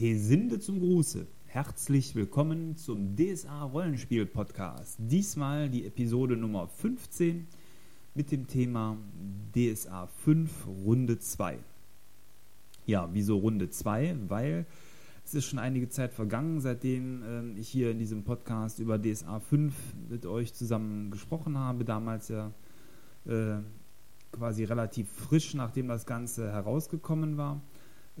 Hesinde zum Gruße. Herzlich willkommen zum DSA Rollenspiel Podcast. Diesmal die Episode Nummer 15 mit dem Thema DSA 5 Runde 2. Ja, wieso Runde 2? Weil es ist schon einige Zeit vergangen, seitdem äh, ich hier in diesem Podcast über DSA 5 mit euch zusammen gesprochen habe. Damals ja äh, quasi relativ frisch, nachdem das Ganze herausgekommen war.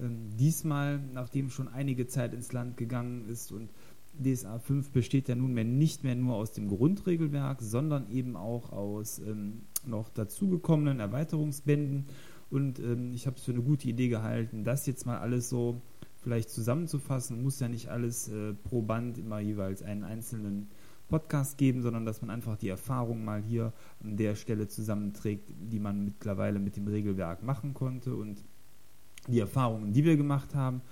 Ähm, diesmal, nachdem schon einige Zeit ins Land gegangen ist und DSA 5 besteht ja nunmehr nicht mehr nur aus dem Grundregelwerk, sondern eben auch aus ähm, noch dazugekommenen Erweiterungsbänden. Und ähm, ich habe es für eine gute Idee gehalten, das jetzt mal alles so vielleicht zusammenzufassen. Muss ja nicht alles äh, pro Band immer jeweils einen einzelnen Podcast geben, sondern dass man einfach die Erfahrung mal hier an der Stelle zusammenträgt, die man mittlerweile mit dem Regelwerk machen konnte. Und die Erfahrungen, die wir gemacht haben,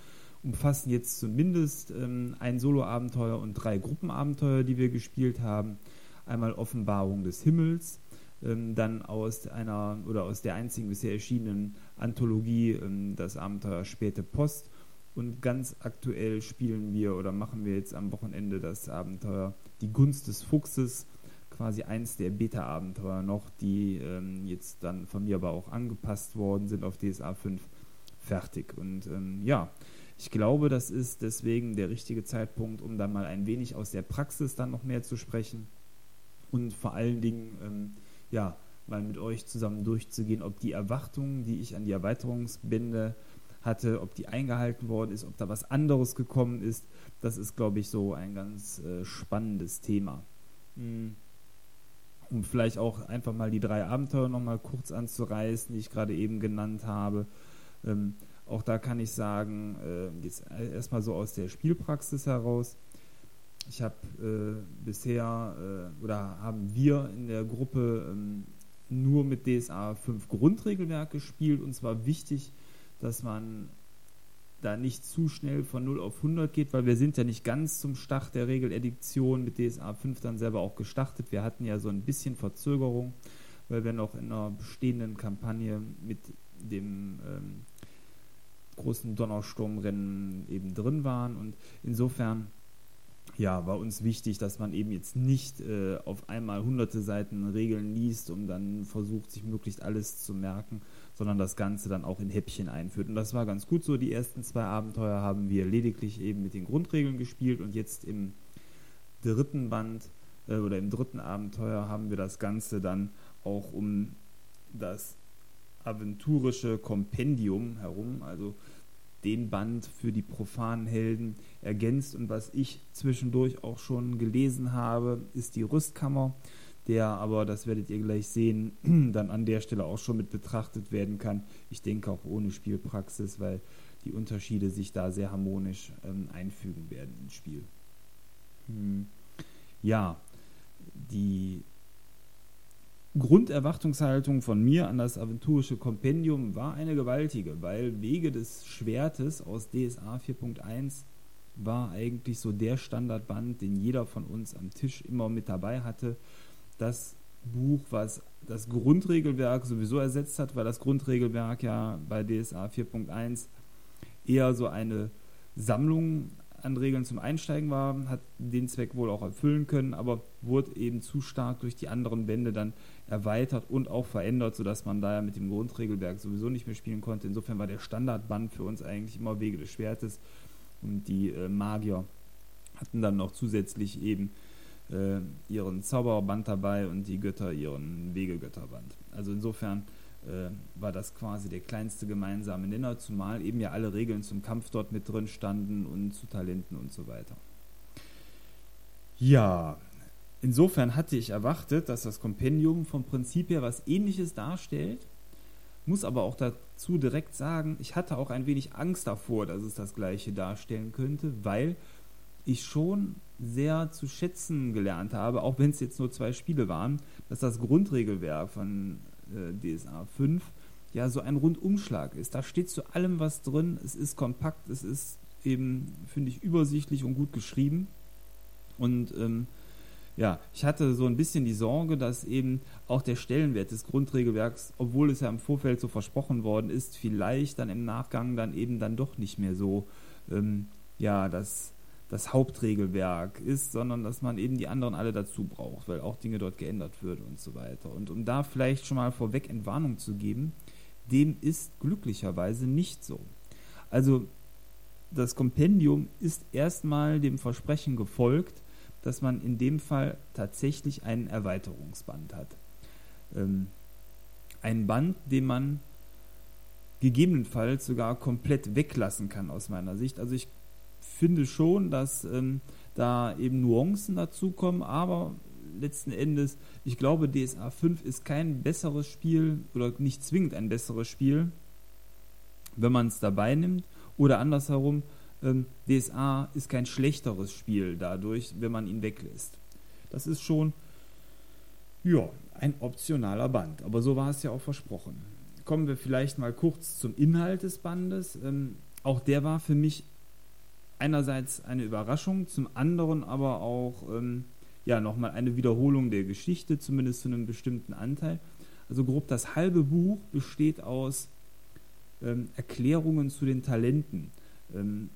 umfassen jetzt zumindest ähm, ein Solo-Abenteuer und drei Gruppenabenteuer, die wir gespielt haben. Einmal Offenbarung des Himmels, ähm, dann aus einer oder aus der einzigen bisher erschienenen Anthologie ähm, das Abenteuer Späte Post. Und ganz aktuell spielen wir oder machen wir jetzt am Wochenende das Abenteuer Die Gunst des Fuchses, quasi eins der Beta-Abenteuer noch, die ähm, jetzt dann von mir aber auch angepasst worden sind auf DSA 5 fertig. Und ähm, ja, ich glaube, das ist deswegen der richtige Zeitpunkt, um dann mal ein wenig aus der Praxis dann noch mehr zu sprechen und vor allen Dingen, ähm, ja, mal mit euch zusammen durchzugehen, ob die Erwartungen, die ich an die Erweiterungsbände hatte, ob die eingehalten worden ist, ob da was anderes gekommen ist. Das ist, glaube ich, so ein ganz äh, spannendes Thema. Hm. Um vielleicht auch einfach mal die drei Abenteuer nochmal kurz anzureißen, die ich gerade eben genannt habe. Ähm, auch da kann ich sagen, äh, jetzt erstmal so aus der Spielpraxis heraus. Ich habe äh, bisher äh, oder haben wir in der Gruppe ähm, nur mit DSA 5 Grundregelwerk gespielt und zwar wichtig, dass man da nicht zu schnell von 0 auf 100 geht, weil wir sind ja nicht ganz zum Start der Regelediktion mit DSA 5 dann selber auch gestartet. Wir hatten ja so ein bisschen Verzögerung, weil wir noch in einer bestehenden Kampagne mit dem ähm, großen Donnersturmrennen eben drin waren. Und insofern ja, war uns wichtig, dass man eben jetzt nicht äh, auf einmal hunderte Seiten Regeln liest und dann versucht, sich möglichst alles zu merken, sondern das Ganze dann auch in Häppchen einführt. Und das war ganz gut so. Die ersten zwei Abenteuer haben wir lediglich eben mit den Grundregeln gespielt und jetzt im dritten Band äh, oder im dritten Abenteuer haben wir das Ganze dann auch um das aventurische Kompendium herum, also den Band für die profanen Helden ergänzt. Und was ich zwischendurch auch schon gelesen habe, ist die Rüstkammer, der aber, das werdet ihr gleich sehen, dann an der Stelle auch schon mit betrachtet werden kann. Ich denke auch ohne Spielpraxis, weil die Unterschiede sich da sehr harmonisch ähm, einfügen werden ins Spiel. Hm. Ja, die Grunderwartungshaltung von mir an das aventurische Kompendium war eine gewaltige, weil Wege des Schwertes aus DSA 4.1 war eigentlich so der Standardband, den jeder von uns am Tisch immer mit dabei hatte. Das Buch, was das Grundregelwerk sowieso ersetzt hat, weil das Grundregelwerk ja bei DSA 4.1 eher so eine Sammlung an Regeln zum Einsteigen war, hat den Zweck wohl auch erfüllen können, aber wurde eben zu stark durch die anderen Bände dann erweitert und auch verändert, sodass man da ja mit dem Grundregelwerk sowieso nicht mehr spielen konnte. Insofern war der Standardband für uns eigentlich immer Wege des Schwertes und die äh, Magier hatten dann noch zusätzlich eben äh, ihren Zauberband dabei und die Götter ihren Wegegötterband. Also insofern äh, war das quasi der kleinste gemeinsame Nenner, zumal eben ja alle Regeln zum Kampf dort mit drin standen und zu Talenten und so weiter. Ja, insofern hatte ich erwartet, dass das Kompendium vom Prinzip her was ähnliches darstellt, muss aber auch dazu direkt sagen, ich hatte auch ein wenig Angst davor, dass es das gleiche darstellen könnte, weil ich schon sehr zu schätzen gelernt habe, auch wenn es jetzt nur zwei Spiele waren, dass das Grundregelwerk von DSA 5 ja so ein Rundumschlag ist. Da steht zu allem was drin, es ist kompakt, es ist eben, finde ich, übersichtlich und gut geschrieben. Und ähm, ja, ich hatte so ein bisschen die Sorge, dass eben auch der Stellenwert des Grundregelwerks, obwohl es ja im Vorfeld so versprochen worden ist, vielleicht dann im Nachgang dann eben dann doch nicht mehr so ähm, ja das, das Hauptregelwerk ist, sondern dass man eben die anderen alle dazu braucht, weil auch Dinge dort geändert würden und so weiter. Und um da vielleicht schon mal vorweg Entwarnung zu geben, dem ist glücklicherweise nicht so. Also das Kompendium ist erstmal dem Versprechen gefolgt, dass man in dem Fall tatsächlich einen Erweiterungsband hat. Ähm, ein Band, den man gegebenenfalls sogar komplett weglassen kann aus meiner Sicht. Also ich finde schon, dass ähm, da eben Nuancen dazukommen, aber letzten Endes, ich glaube, DSA 5 ist kein besseres Spiel oder nicht zwingend ein besseres Spiel, wenn man es dabei nimmt. Oder andersherum, ähm, DSA ist kein schlechteres Spiel dadurch, wenn man ihn weglässt. Das ist schon, ja, ein optionaler Band. Aber so war es ja auch versprochen. Kommen wir vielleicht mal kurz zum Inhalt des Bandes. Ähm, auch der war für mich einerseits eine Überraschung, zum anderen aber auch ähm, ja, nochmal eine Wiederholung der Geschichte, zumindest zu einem bestimmten Anteil. Also grob das halbe Buch besteht aus ähm, Erklärungen zu den Talenten. Ähm,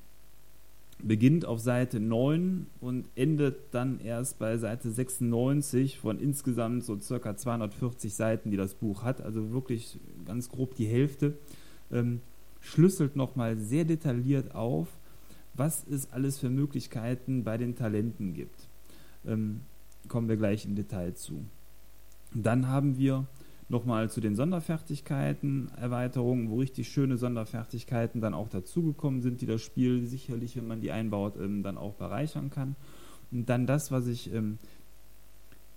beginnt auf Seite 9 und endet dann erst bei Seite 96 von insgesamt so circa 240 Seiten, die das Buch hat, also wirklich ganz grob die Hälfte, ähm, schlüsselt nochmal sehr detailliert auf, was es alles für Möglichkeiten bei den Talenten gibt. Ähm, kommen wir gleich im Detail zu. Dann haben wir nochmal zu den Sonderfertigkeiten Erweiterungen, wo richtig schöne Sonderfertigkeiten dann auch dazugekommen sind, die das Spiel sicherlich, wenn man die einbaut, ähm, dann auch bereichern kann. Und dann das, was ich, ähm,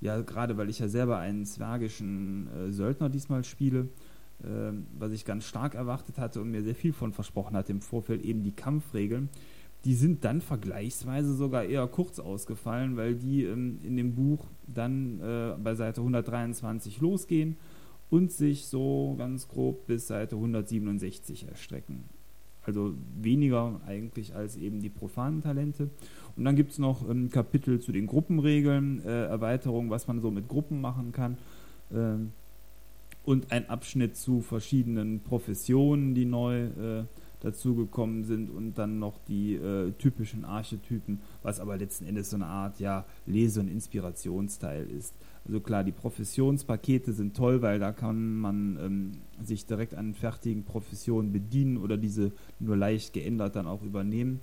ja, gerade weil ich ja selber einen zwergischen äh, Söldner diesmal spiele, äh, was ich ganz stark erwartet hatte und mir sehr viel von versprochen hatte im Vorfeld, eben die Kampfregeln. Die sind dann vergleichsweise sogar eher kurz ausgefallen, weil die ähm, in dem Buch dann äh, bei Seite 123 losgehen und sich so ganz grob bis Seite 167 erstrecken. Also weniger eigentlich als eben die profanen Talente. Und dann gibt es noch ein Kapitel zu den Gruppenregeln, äh, Erweiterung, was man so mit Gruppen machen kann. Äh, und ein Abschnitt zu verschiedenen Professionen, die neu äh, dazugekommen sind und dann noch die äh, typischen Archetypen, was aber letzten Endes so eine Art ja, Lese- und Inspirationsteil ist. Also klar, die Professionspakete sind toll, weil da kann man ähm, sich direkt an fertigen Professionen bedienen oder diese nur leicht geändert dann auch übernehmen.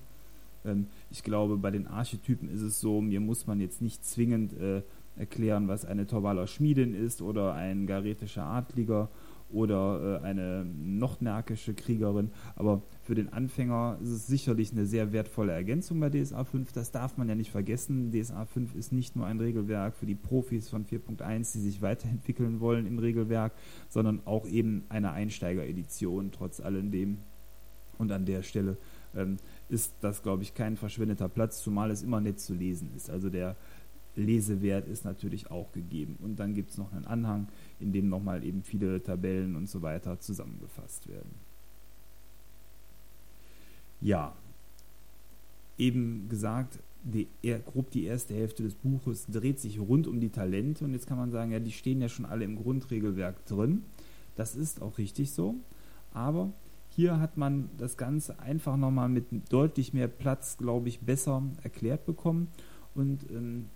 Ähm, ich glaube, bei den Archetypen ist es so, mir muss man jetzt nicht zwingend äh, erklären, was eine Torvaler Schmiedin ist oder ein garetischer Adliger oder äh, eine nochnärkische Kriegerin. Aber für den Anfänger ist es sicherlich eine sehr wertvolle Ergänzung bei DSA 5. Das darf man ja nicht vergessen. DSA 5 ist nicht nur ein Regelwerk für die Profis von 4.1, die sich weiterentwickeln wollen im Regelwerk, sondern auch eben eine Einsteigeredition trotz alledem. Und an der Stelle ähm, ist das, glaube ich, kein verschwendeter Platz, zumal es immer nett zu lesen ist. Also der Lesewert ist natürlich auch gegeben. Und dann gibt es noch einen Anhang, in dem nochmal eben viele Tabellen und so weiter zusammengefasst werden. Ja, eben gesagt, die, grob die erste Hälfte des Buches dreht sich rund um die Talente und jetzt kann man sagen, ja, die stehen ja schon alle im Grundregelwerk drin. Das ist auch richtig so, aber hier hat man das Ganze einfach nochmal mit deutlich mehr Platz, glaube ich, besser erklärt bekommen und ähm,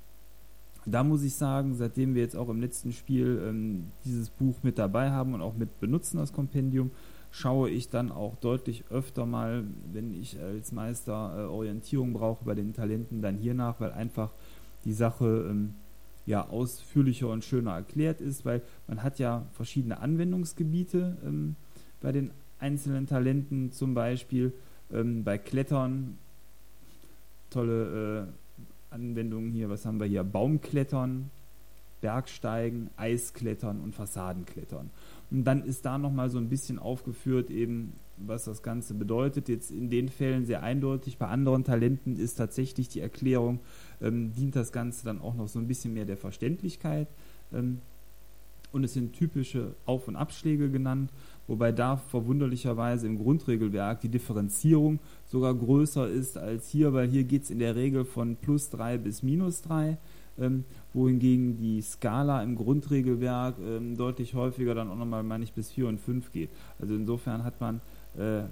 da muss ich sagen, seitdem wir jetzt auch im letzten Spiel ähm, dieses Buch mit dabei haben und auch mit benutzen, das Kompendium, schaue ich dann auch deutlich öfter mal, wenn ich als Meister äh, Orientierung brauche bei den Talenten, dann hier nach, weil einfach die Sache ähm, ja ausführlicher und schöner erklärt ist, weil man hat ja verschiedene Anwendungsgebiete ähm, bei den einzelnen Talenten, zum Beispiel ähm, bei Klettern tolle äh, Anwendungen hier, was haben wir hier? Baumklettern, Bergsteigen, Eisklettern und Fassadenklettern. Und dann ist da nochmal so ein bisschen aufgeführt, eben, was das Ganze bedeutet. Jetzt in den Fällen sehr eindeutig. Bei anderen Talenten ist tatsächlich die Erklärung, ähm, dient das Ganze dann auch noch so ein bisschen mehr der Verständlichkeit. Ähm, und es sind typische Auf- und Abschläge genannt, wobei da verwunderlicherweise im Grundregelwerk die Differenzierung sogar größer ist als hier, weil hier geht es in der Regel von plus 3 bis minus 3, ähm, wohingegen die Skala im Grundregelwerk ähm, deutlich häufiger dann auch nochmal, meine ich, bis 4 und 5 geht. Also insofern hat man, äh,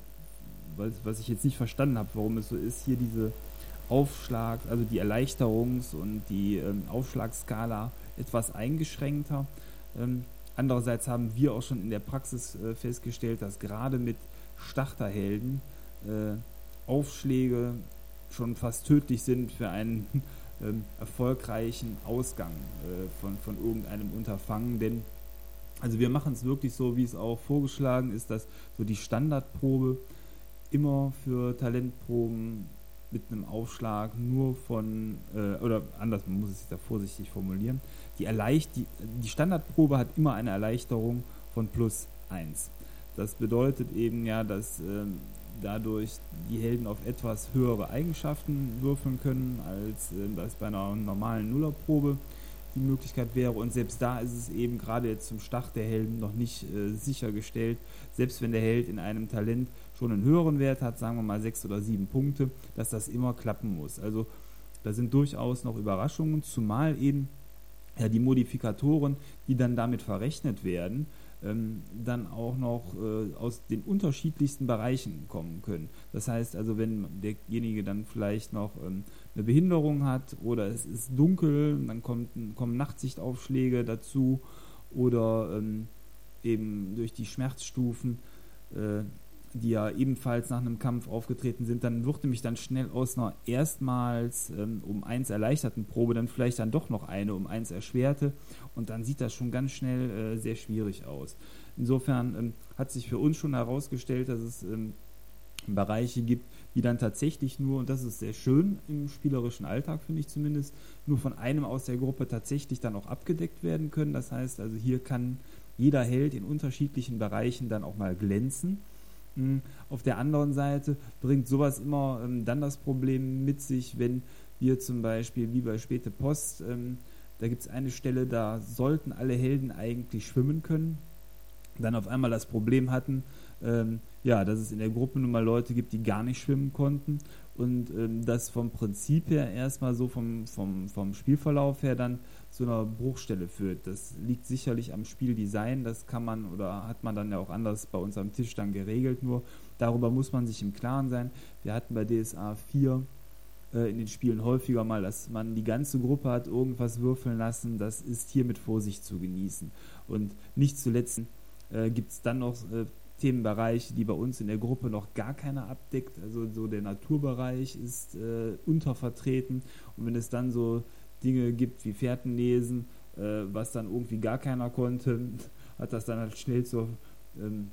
was was ich jetzt nicht verstanden habe, warum es so ist, hier diese Aufschlag, also die Erleichterungs- und die ähm, Aufschlagskala etwas eingeschränkter. Ähm, andererseits haben wir auch schon in der Praxis äh, festgestellt, dass gerade mit Starterhelden äh, Aufschläge schon fast tödlich sind für einen ähm, erfolgreichen Ausgang äh, von, von irgendeinem Unterfangen, denn also wir machen es wirklich so, wie es auch vorgeschlagen ist, dass so die Standardprobe immer für Talentproben mit einem Aufschlag nur von, äh, oder anders, man muss es da vorsichtig formulieren, die, Erleicht die, die Standardprobe hat immer eine Erleichterung von plus 1. Das bedeutet eben ja, dass äh, dadurch die Helden auf etwas höhere Eigenschaften würfeln können, als äh, das bei einer normalen Nullerprobe die Möglichkeit wäre. Und selbst da ist es eben gerade jetzt zum Start der Helden noch nicht äh, sichergestellt, selbst wenn der Held in einem Talent schon einen höheren Wert hat, sagen wir mal sechs oder sieben Punkte, dass das immer klappen muss. Also da sind durchaus noch Überraschungen, zumal eben ja, die Modifikatoren, die dann damit verrechnet werden, ähm, dann auch noch äh, aus den unterschiedlichsten Bereichen kommen können. Das heißt also, wenn derjenige dann vielleicht noch ähm, eine Behinderung hat oder es ist dunkel, dann kommt, kommen Nachtsichtaufschläge dazu oder ähm, eben durch die Schmerzstufen äh, die ja ebenfalls nach einem Kampf aufgetreten sind, dann wird nämlich dann schnell aus einer erstmals ähm, um eins erleichterten Probe dann vielleicht dann doch noch eine um eins erschwerte und dann sieht das schon ganz schnell äh, sehr schwierig aus. Insofern ähm, hat sich für uns schon herausgestellt, dass es ähm, Bereiche gibt, die dann tatsächlich nur, und das ist sehr schön im spielerischen Alltag, finde ich zumindest, nur von einem aus der Gruppe tatsächlich dann auch abgedeckt werden können. Das heißt also, hier kann jeder Held in unterschiedlichen Bereichen dann auch mal glänzen auf der anderen Seite bringt sowas immer ähm, dann das Problem mit sich, wenn wir zum Beispiel wie bei Späte Post, ähm, da gibt es eine Stelle, da sollten alle Helden eigentlich schwimmen können, dann auf einmal das Problem hatten, ähm, ja, dass es in der Gruppe nun mal Leute gibt, die gar nicht schwimmen konnten und ähm, das vom Prinzip her erstmal so vom, vom, vom Spielverlauf her dann zu einer Bruchstelle führt. Das liegt sicherlich am Spieldesign, das kann man oder hat man dann ja auch anders bei uns am Tisch dann geregelt, nur darüber muss man sich im Klaren sein. Wir hatten bei DSA 4 äh, in den Spielen häufiger mal, dass man die ganze Gruppe hat irgendwas würfeln lassen, das ist hier mit Vorsicht zu genießen. Und nicht zuletzt äh, gibt es dann noch äh, Themenbereiche, die bei uns in der Gruppe noch gar keiner abdeckt. Also so der Naturbereich ist äh, untervertreten und wenn es dann so Dinge gibt wie Fährtenlesen, äh, was dann irgendwie gar keiner konnte, hat das dann halt schnell zur ähm,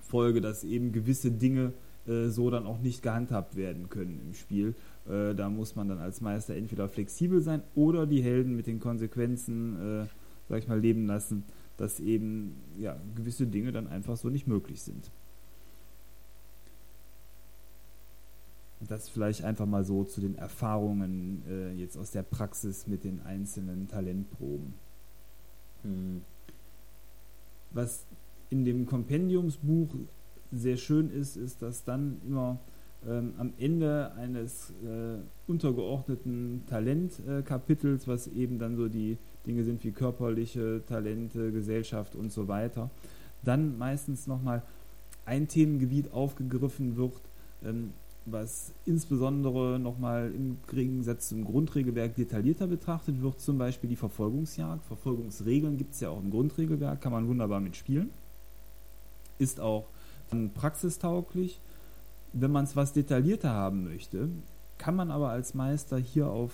Folge, dass eben gewisse Dinge äh, so dann auch nicht gehandhabt werden können im Spiel. Äh, da muss man dann als Meister entweder flexibel sein oder die Helden mit den Konsequenzen, äh, sag ich mal, leben lassen, dass eben ja, gewisse Dinge dann einfach so nicht möglich sind. Das vielleicht einfach mal so zu den Erfahrungen äh, jetzt aus der Praxis mit den einzelnen Talentproben. Hm. Was in dem Kompendiumsbuch sehr schön ist, ist, dass dann immer ähm, am Ende eines äh, untergeordneten Talentkapitels, äh, was eben dann so die Dinge sind wie körperliche Talente, Gesellschaft und so weiter, dann meistens nochmal ein Themengebiet aufgegriffen wird, ähm, was insbesondere nochmal im Gegensatz zum Grundregelwerk detaillierter betrachtet wird, zum Beispiel die Verfolgungsjagd. Verfolgungsregeln gibt es ja auch im Grundregelwerk, kann man wunderbar mitspielen. Ist auch praxistauglich. Wenn man es was detaillierter haben möchte, kann man aber als Meister hier auf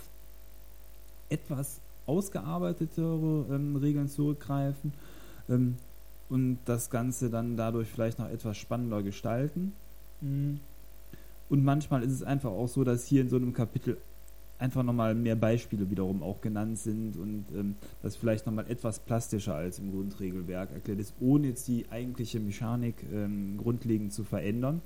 etwas ausgearbeitetere ähm, Regeln zurückgreifen ähm, und das Ganze dann dadurch vielleicht noch etwas spannender gestalten. Mhm. Und manchmal ist es einfach auch so, dass hier in so einem Kapitel einfach nochmal mehr Beispiele wiederum auch genannt sind und ähm, das vielleicht nochmal etwas plastischer als im Grundregelwerk erklärt ist, ohne jetzt die eigentliche Mechanik ähm, grundlegend zu verändern.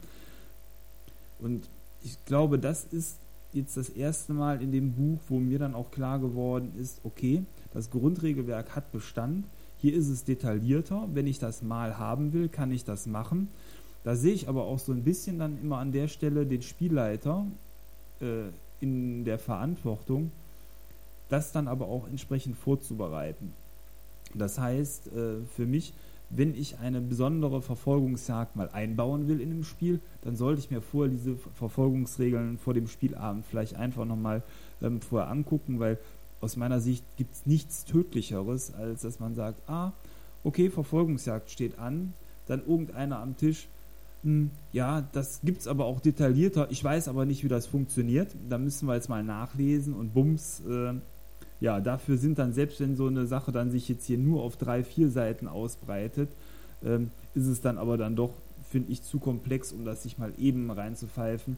Und ich glaube, das ist jetzt das erste Mal in dem Buch, wo mir dann auch klar geworden ist, okay, das Grundregelwerk hat Bestand, hier ist es detaillierter, wenn ich das mal haben will, kann ich das machen. Da sehe ich aber auch so ein bisschen dann immer an der Stelle den Spielleiter äh, in der Verantwortung, das dann aber auch entsprechend vorzubereiten. Das heißt, äh, für mich wenn ich eine besondere Verfolgungsjagd mal einbauen will in dem Spiel, dann sollte ich mir vorher diese Verfolgungsregeln vor dem Spielabend vielleicht einfach nochmal ähm, vorher angucken, weil aus meiner Sicht gibt es nichts Tödlicheres, als dass man sagt, ah, okay, Verfolgungsjagd steht an, dann irgendeiner am Tisch, ja, das gibt es aber auch detaillierter, ich weiß aber nicht, wie das funktioniert, da müssen wir jetzt mal nachlesen und bums, äh, ja, dafür sind dann, selbst wenn so eine Sache dann sich jetzt hier nur auf drei, vier Seiten ausbreitet, ähm, ist es dann aber dann doch, finde ich, zu komplex, um das sich mal eben reinzupfeifen.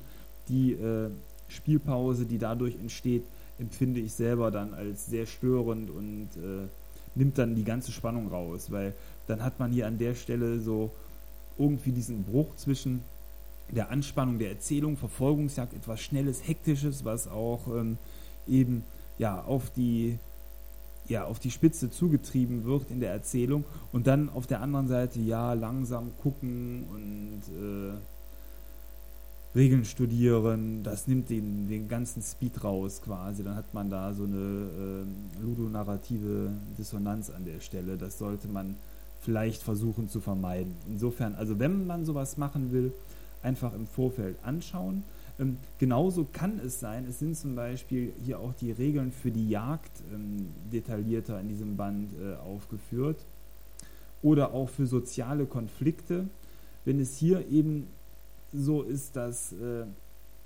Die äh, Spielpause, die dadurch entsteht, empfinde ich selber dann als sehr störend und äh, nimmt dann die ganze Spannung raus, weil dann hat man hier an der Stelle so irgendwie diesen Bruch zwischen der Anspannung der Erzählung, Verfolgungsjagd, etwas Schnelles, Hektisches, was auch ähm, eben ja, auf die ja, auf die Spitze zugetrieben wird in der Erzählung und dann auf der anderen Seite ja langsam gucken und äh, Regeln studieren, das nimmt den, den ganzen Speed raus quasi. Dann hat man da so eine äh, ludonarrative Dissonanz an der Stelle. Das sollte man vielleicht versuchen zu vermeiden. Insofern, also wenn man sowas machen will, einfach im Vorfeld anschauen ähm, genauso kann es sein, es sind zum Beispiel hier auch die Regeln für die Jagd ähm, detaillierter in diesem Band äh, aufgeführt oder auch für soziale Konflikte. Wenn es hier eben so ist, dass äh,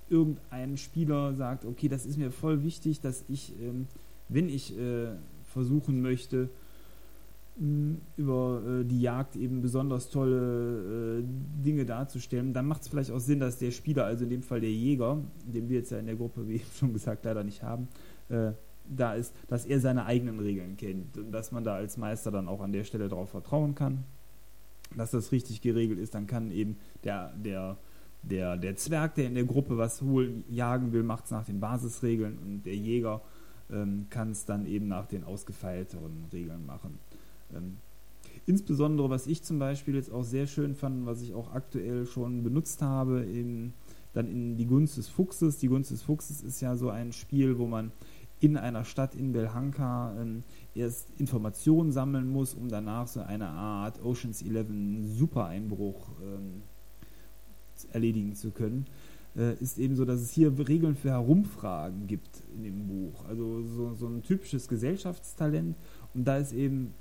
irgendein Spieler sagt, okay, das ist mir voll wichtig, dass ich, ähm, wenn ich äh, versuchen möchte, über äh, die Jagd eben besonders tolle äh, Dinge darzustellen, dann macht es vielleicht auch Sinn, dass der Spieler, also in dem Fall der Jäger, den wir jetzt ja in der Gruppe, wie schon gesagt, leider nicht haben, äh, da ist, dass er seine eigenen Regeln kennt und dass man da als Meister dann auch an der Stelle darauf vertrauen kann, dass das richtig geregelt ist. Dann kann eben der, der, der, der Zwerg, der in der Gruppe was wohl jagen will, macht es nach den Basisregeln und der Jäger ähm, kann es dann eben nach den ausgefeilteren Regeln machen. Ähm, insbesondere, was ich zum Beispiel jetzt auch sehr schön fand, was ich auch aktuell schon benutzt habe, in, dann in die Gunst des Fuchses. Die Gunst des Fuchses ist ja so ein Spiel, wo man in einer Stadt in Belhanka ähm, erst Informationen sammeln muss, um danach so eine Art Oceans 11 Super-Einbruch ähm, erledigen zu können. Äh, ist eben so, dass es hier Regeln für Herumfragen gibt in dem Buch. Also so, so ein typisches Gesellschaftstalent. Und da ist eben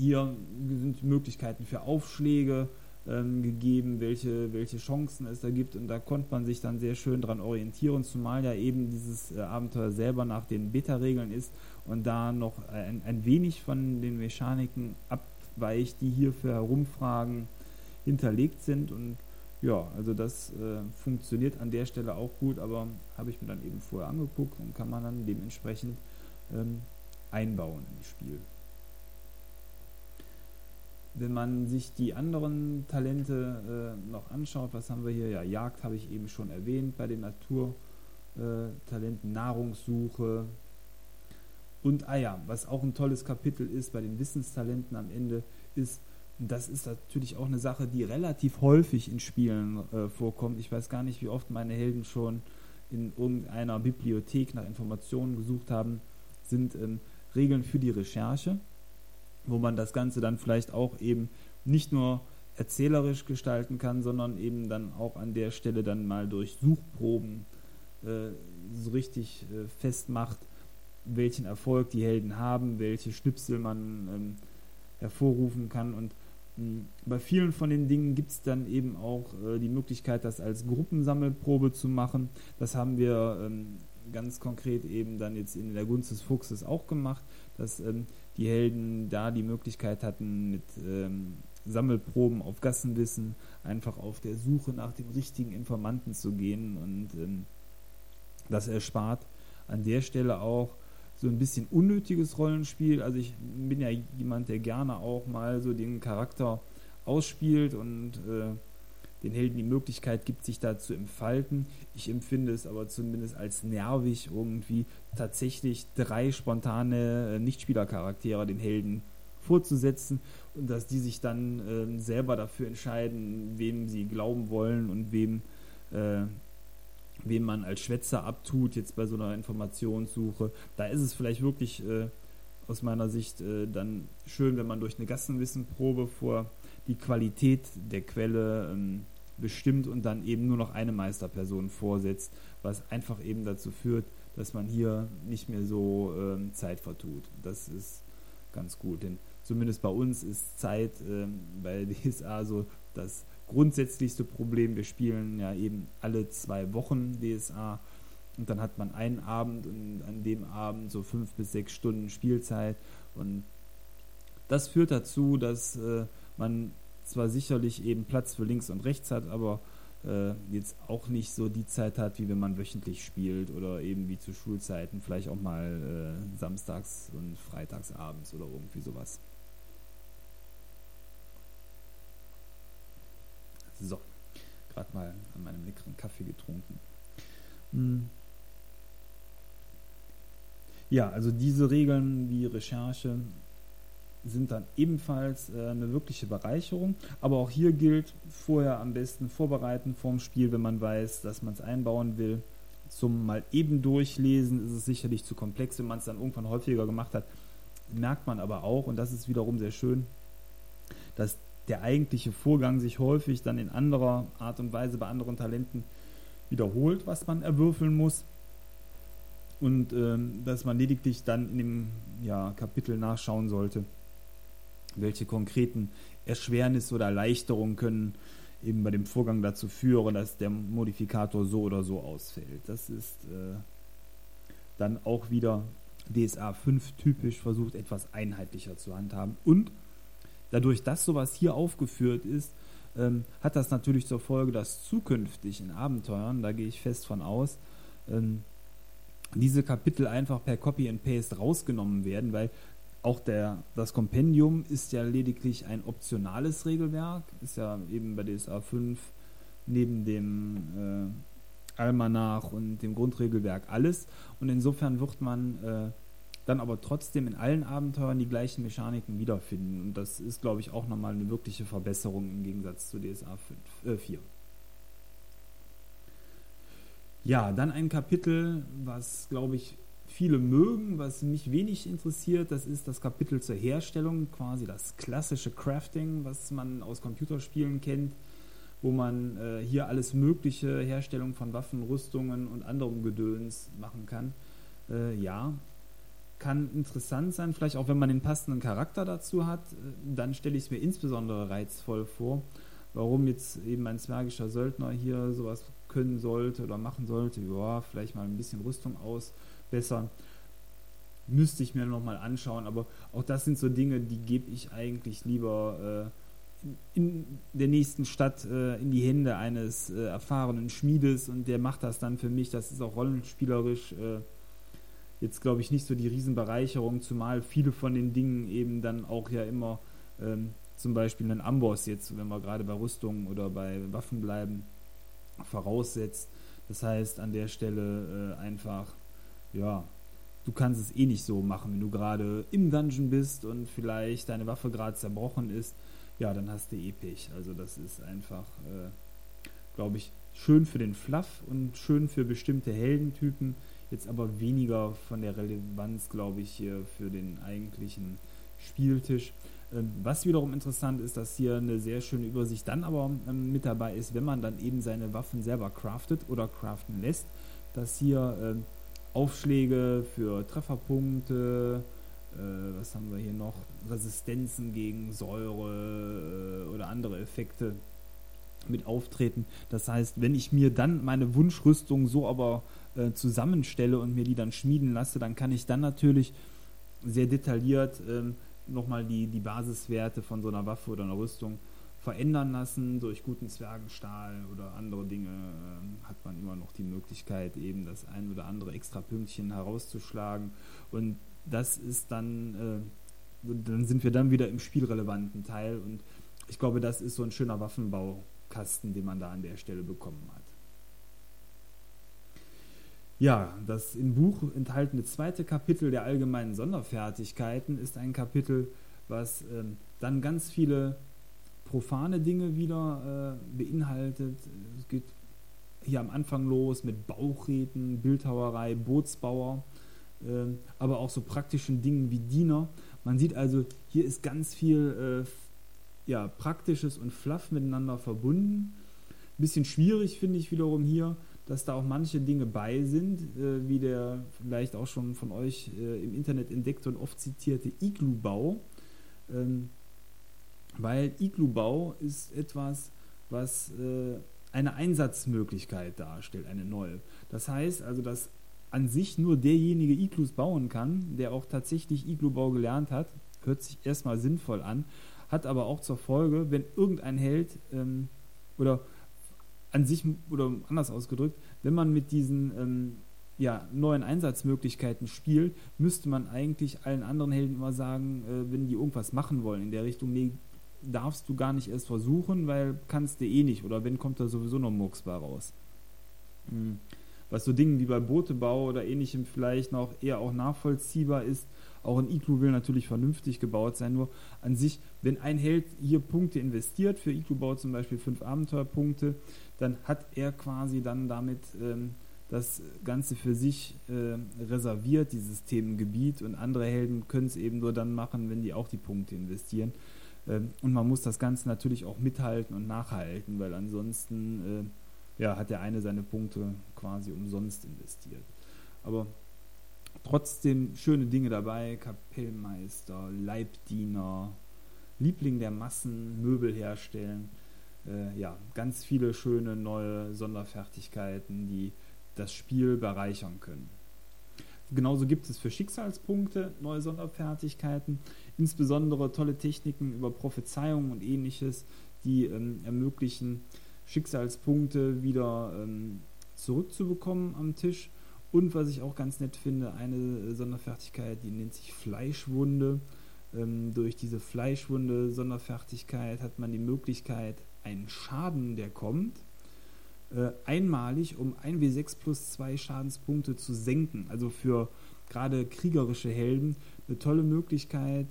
hier sind Möglichkeiten für Aufschläge ähm, gegeben, welche, welche Chancen es da gibt. Und da konnte man sich dann sehr schön dran orientieren, zumal ja eben dieses äh, Abenteuer selber nach den Beta-Regeln ist und da noch ein, ein wenig von den Mechaniken abweicht, die hier für Herumfragen hinterlegt sind. Und ja, also das äh, funktioniert an der Stelle auch gut, aber habe ich mir dann eben vorher angeguckt und kann man dann dementsprechend ähm, einbauen ins Spiel wenn man sich die anderen Talente äh, noch anschaut, was haben wir hier? Ja, Jagd habe ich eben schon erwähnt bei den Naturtalenten, Nahrungssuche und ah ja, was auch ein tolles Kapitel ist bei den Wissenstalenten am Ende, ist, das ist natürlich auch eine Sache, die relativ häufig in Spielen äh, vorkommt. Ich weiß gar nicht, wie oft meine Helden schon in irgendeiner Bibliothek nach Informationen gesucht haben, sind ähm, Regeln für die Recherche wo man das Ganze dann vielleicht auch eben nicht nur erzählerisch gestalten kann, sondern eben dann auch an der Stelle dann mal durch Suchproben äh, so richtig äh, festmacht, welchen Erfolg die Helden haben, welche Schnipsel man ähm, hervorrufen kann. Und mh, hm, bei vielen von den Dingen gibt es dann eben auch äh, die Möglichkeit, das als Gruppensammelprobe zu machen. Das haben wir ähm, ganz konkret eben dann jetzt in der Gunst des Fuchses auch gemacht, dass ähm, die Helden da die Möglichkeit hatten, mit ähm, Sammelproben auf Gassenwissen einfach auf der Suche nach dem richtigen Informanten zu gehen und ähm, das erspart an der Stelle auch so ein bisschen unnötiges Rollenspiel. Also ich bin ja jemand, der gerne auch mal so den Charakter ausspielt und äh, den Helden die Möglichkeit gibt, sich da zu entfalten. Ich empfinde es aber zumindest als nervig, irgendwie tatsächlich drei spontane äh, Nichtspielercharaktere den Helden vorzusetzen und dass die sich dann äh, selber dafür entscheiden, wem sie glauben wollen und wem, äh, wem man als Schwätzer abtut, jetzt bei so einer Informationssuche. Da ist es vielleicht wirklich äh, aus meiner Sicht äh, dann schön, wenn man durch eine Gassenwissenprobe vor die Qualität der Quelle ähm, bestimmt und dann eben nur noch eine Meisterperson vorsetzt, was einfach eben dazu führt, dass man hier nicht mehr so ähm, Zeit vertut. Das ist ganz gut, denn zumindest bei uns ist Zeit ähm, bei DSA so das grundsätzlichste Problem. Wir spielen ja eben alle zwei Wochen DSA und dann hat man einen Abend und an dem Abend so fünf bis sechs Stunden Spielzeit und das führt dazu, dass äh, man zwar sicherlich eben Platz für links und rechts hat, aber äh, jetzt auch nicht so die Zeit hat, wie wenn man wöchentlich spielt oder eben wie zu Schulzeiten, vielleicht auch mal äh, samstags und freitags abends oder irgendwie sowas. So, gerade mal an meinem leckeren Kaffee getrunken. Hm. Ja, also diese Regeln wie Recherche sind dann ebenfalls äh, eine wirkliche Bereicherung. Aber auch hier gilt vorher am besten vorbereiten vorm Spiel, wenn man weiß, dass man es einbauen will. Zum mal eben durchlesen ist es sicherlich zu komplex, wenn man es dann irgendwann häufiger gemacht hat. Merkt man aber auch, und das ist wiederum sehr schön, dass der eigentliche Vorgang sich häufig dann in anderer Art und Weise bei anderen Talenten wiederholt, was man erwürfeln muss und ähm, dass man lediglich dann in dem ja, Kapitel nachschauen sollte, welche konkreten Erschwernisse oder Erleichterungen können eben bei dem Vorgang dazu führen, dass der Modifikator so oder so ausfällt. Das ist äh, dann auch wieder DSA 5 typisch, versucht etwas einheitlicher zu handhaben. Und dadurch, dass sowas hier aufgeführt ist, ähm, hat das natürlich zur Folge, dass zukünftig in Abenteuern, da gehe ich fest von aus, ähm, diese Kapitel einfach per Copy and Paste rausgenommen werden, weil auch der, das Kompendium ist ja lediglich ein optionales Regelwerk, ist ja eben bei DSA 5 neben dem äh, Almanach und dem Grundregelwerk alles. Und insofern wird man äh, dann aber trotzdem in allen Abenteuern die gleichen Mechaniken wiederfinden. Und das ist, glaube ich, auch nochmal eine wirkliche Verbesserung im Gegensatz zu DSA 5, äh, 4. Ja, dann ein Kapitel, was, glaube ich, viele mögen, was mich wenig interessiert, das ist das Kapitel zur Herstellung, quasi das klassische Crafting, was man aus Computerspielen kennt, wo man äh, hier alles mögliche Herstellung von Waffen, Rüstungen und anderem Gedöns machen kann. Äh, ja, kann interessant sein, vielleicht auch wenn man den passenden Charakter dazu hat, äh, dann stelle ich es mir insbesondere reizvoll vor, warum jetzt eben ein zwergischer Söldner hier sowas können sollte oder machen sollte, ja, vielleicht mal ein bisschen Rüstung ausbessern. Müsste ich mir nochmal anschauen, aber auch das sind so Dinge, die gebe ich eigentlich lieber äh, in der nächsten Stadt äh, in die Hände eines äh, erfahrenen Schmiedes und der macht das dann für mich. Das ist auch rollenspielerisch äh, jetzt, glaube ich, nicht so die Riesenbereicherung, zumal viele von den Dingen eben dann auch ja immer ähm, zum Beispiel einen Amboss jetzt, wenn wir gerade bei Rüstungen oder bei Waffen bleiben, voraussetzt. Das heißt, an der Stelle äh, einfach, ja, du kannst es eh nicht so machen, wenn du gerade im Dungeon bist und vielleicht deine Waffe gerade zerbrochen ist, ja, dann hast du eh. Also das ist einfach, äh, glaube ich, schön für den Fluff und schön für bestimmte Heldentypen, jetzt aber weniger von der Relevanz, glaube ich, hier für den eigentlichen Spieltisch. Ähm, was wiederum interessant ist, dass hier eine sehr schöne Übersicht dann aber ähm, mit dabei ist, wenn man dann eben seine Waffen selber craftet oder craften lässt, dass hier ähm, Aufschläge für Trefferpunkte, äh, was haben wir hier noch, Resistenzen gegen Säure äh, oder andere Effekte mit auftreten. Das heißt, wenn ich mir dann meine Wunschrüstung so aber äh, zusammenstelle und mir die dann schmieden lasse, dann kann ich dann natürlich sehr detailliert ähm, nochmal die, die Basiswerte von so einer Waffe oder einer Rüstung verändern lassen. Durch guten Zwergenstahl oder andere Dinge äh, hat man immer noch die Möglichkeit, eben das ein oder andere extra Pünktchen herauszuschlagen. Und das ist dann, äh, dann sind wir dann wieder im spielrelevanten Teil. Und ich glaube, das ist so ein schöner Waffenbaukasten, den man da an der Stelle bekommen hat. Ja, das im Buch enthaltene zweite Kapitel der allgemeinen Sonderfertigkeiten ist ein Kapitel, was ähm, dann ganz viele profane Dinge wieder äh, beinhaltet. Es geht hier am Anfang los mit Bauchräten, Bildhauerei, Bootsbauer. ähm, aber auch so praktischen Dingen wie Diener. Man sieht also, hier ist ganz viel äh, ja, Praktisches und Fluff miteinander verbunden. Bisschen schwierig finde ich wiederum hier, dass da auch manche Dinge bei sind, äh, wie der vielleicht auch schon von euch äh, im Internet entdeckte und oft zitierte Iglu-Bau. Ähm, weil Iglu-Bau ist etwas, was äh, eine Einsatzmöglichkeit darstellt, eine neue. Das heißt also, dass an sich nur derjenige Iglus bauen kann, der auch tatsächlich Iglu-Bau gelernt hat. Hört sich erstmal sinnvoll an, hat aber auch zur Folge, wenn irgendein Held ähm, oder an sich, oder anders ausgedrückt, wenn man mit diesen ähm, ja, neuen Einsatzmöglichkeiten spielt, müsste man eigentlich allen anderen Helden immer sagen, äh, wenn die irgendwas machen wollen in der Richtung, nee, darfst du gar nicht erst versuchen, weil kannst du eh nicht. Oder wenn, kommt da sowieso noch Murks bei raus. Mhm. Was so Dingen wie bei Bootebau oder ähnlichem vielleicht noch eher auch nachvollziehbar ist, auch ein Iglu will natürlich vernünftig gebaut sein, nur an sich, wenn ein Held hier Punkte investiert, für Iglu-Bau zum Beispiel fünf Abenteuerpunkte, dann hat er quasi dann damit ähm, das Ganze für sich äh, reserviert, dieses Themengebiet, und andere Helden können es eben nur dann machen, wenn die auch die Punkte investieren. Ähm, und man muss das Ganze natürlich auch mithalten und nachhalten, weil ansonsten äh, ja, hat der eine seine Punkte quasi umsonst investiert. Aber trotzdem schöne Dinge dabei: Kapellmeister, Leibdiener, Liebling der Massen, Möbel herstellen. Äh, ja, ganz viele schöne neue Sonderfertigkeiten, die das Spiel bereichern können. Genauso gibt es für Schicksalspunkte neue Sonderfertigkeiten, insbesondere tolle Techniken über Prophezeiungen und ähnliches, die ähm, ermöglichen, Schicksalspunkte wieder ähm, zurückzubekommen am Tisch. Und was ich auch ganz nett finde, eine Sonderfertigkeit, die nennt sich Fleischwunde. Ähm, durch diese Fleischwunde-Sonderfertigkeit hat man die Möglichkeit, einen Schaden, der kommt, äh, einmalig um 1w6 plus 2 Schadenspunkte zu senken. Also für gerade kriegerische Helden eine tolle Möglichkeit,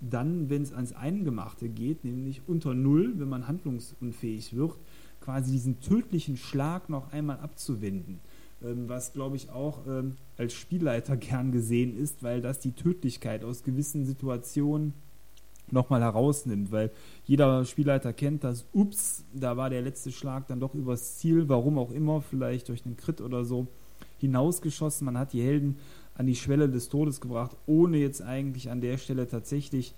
dann, wenn es ans Eingemachte geht, nämlich unter Null, wenn man handlungsunfähig wird, quasi diesen tödlichen Schlag noch einmal abzuwenden. Ähm, was, glaube ich, auch ähm, als Spielleiter gern gesehen ist, weil das die Tödlichkeit aus gewissen Situationen nochmal herausnimmt, weil jeder Spielleiter kennt das, ups, da war der letzte Schlag dann doch übers Ziel, warum auch immer, vielleicht durch einen Crit oder so, hinausgeschossen. Man hat die Helden an die Schwelle des Todes gebracht, ohne jetzt eigentlich an der Stelle tatsächlich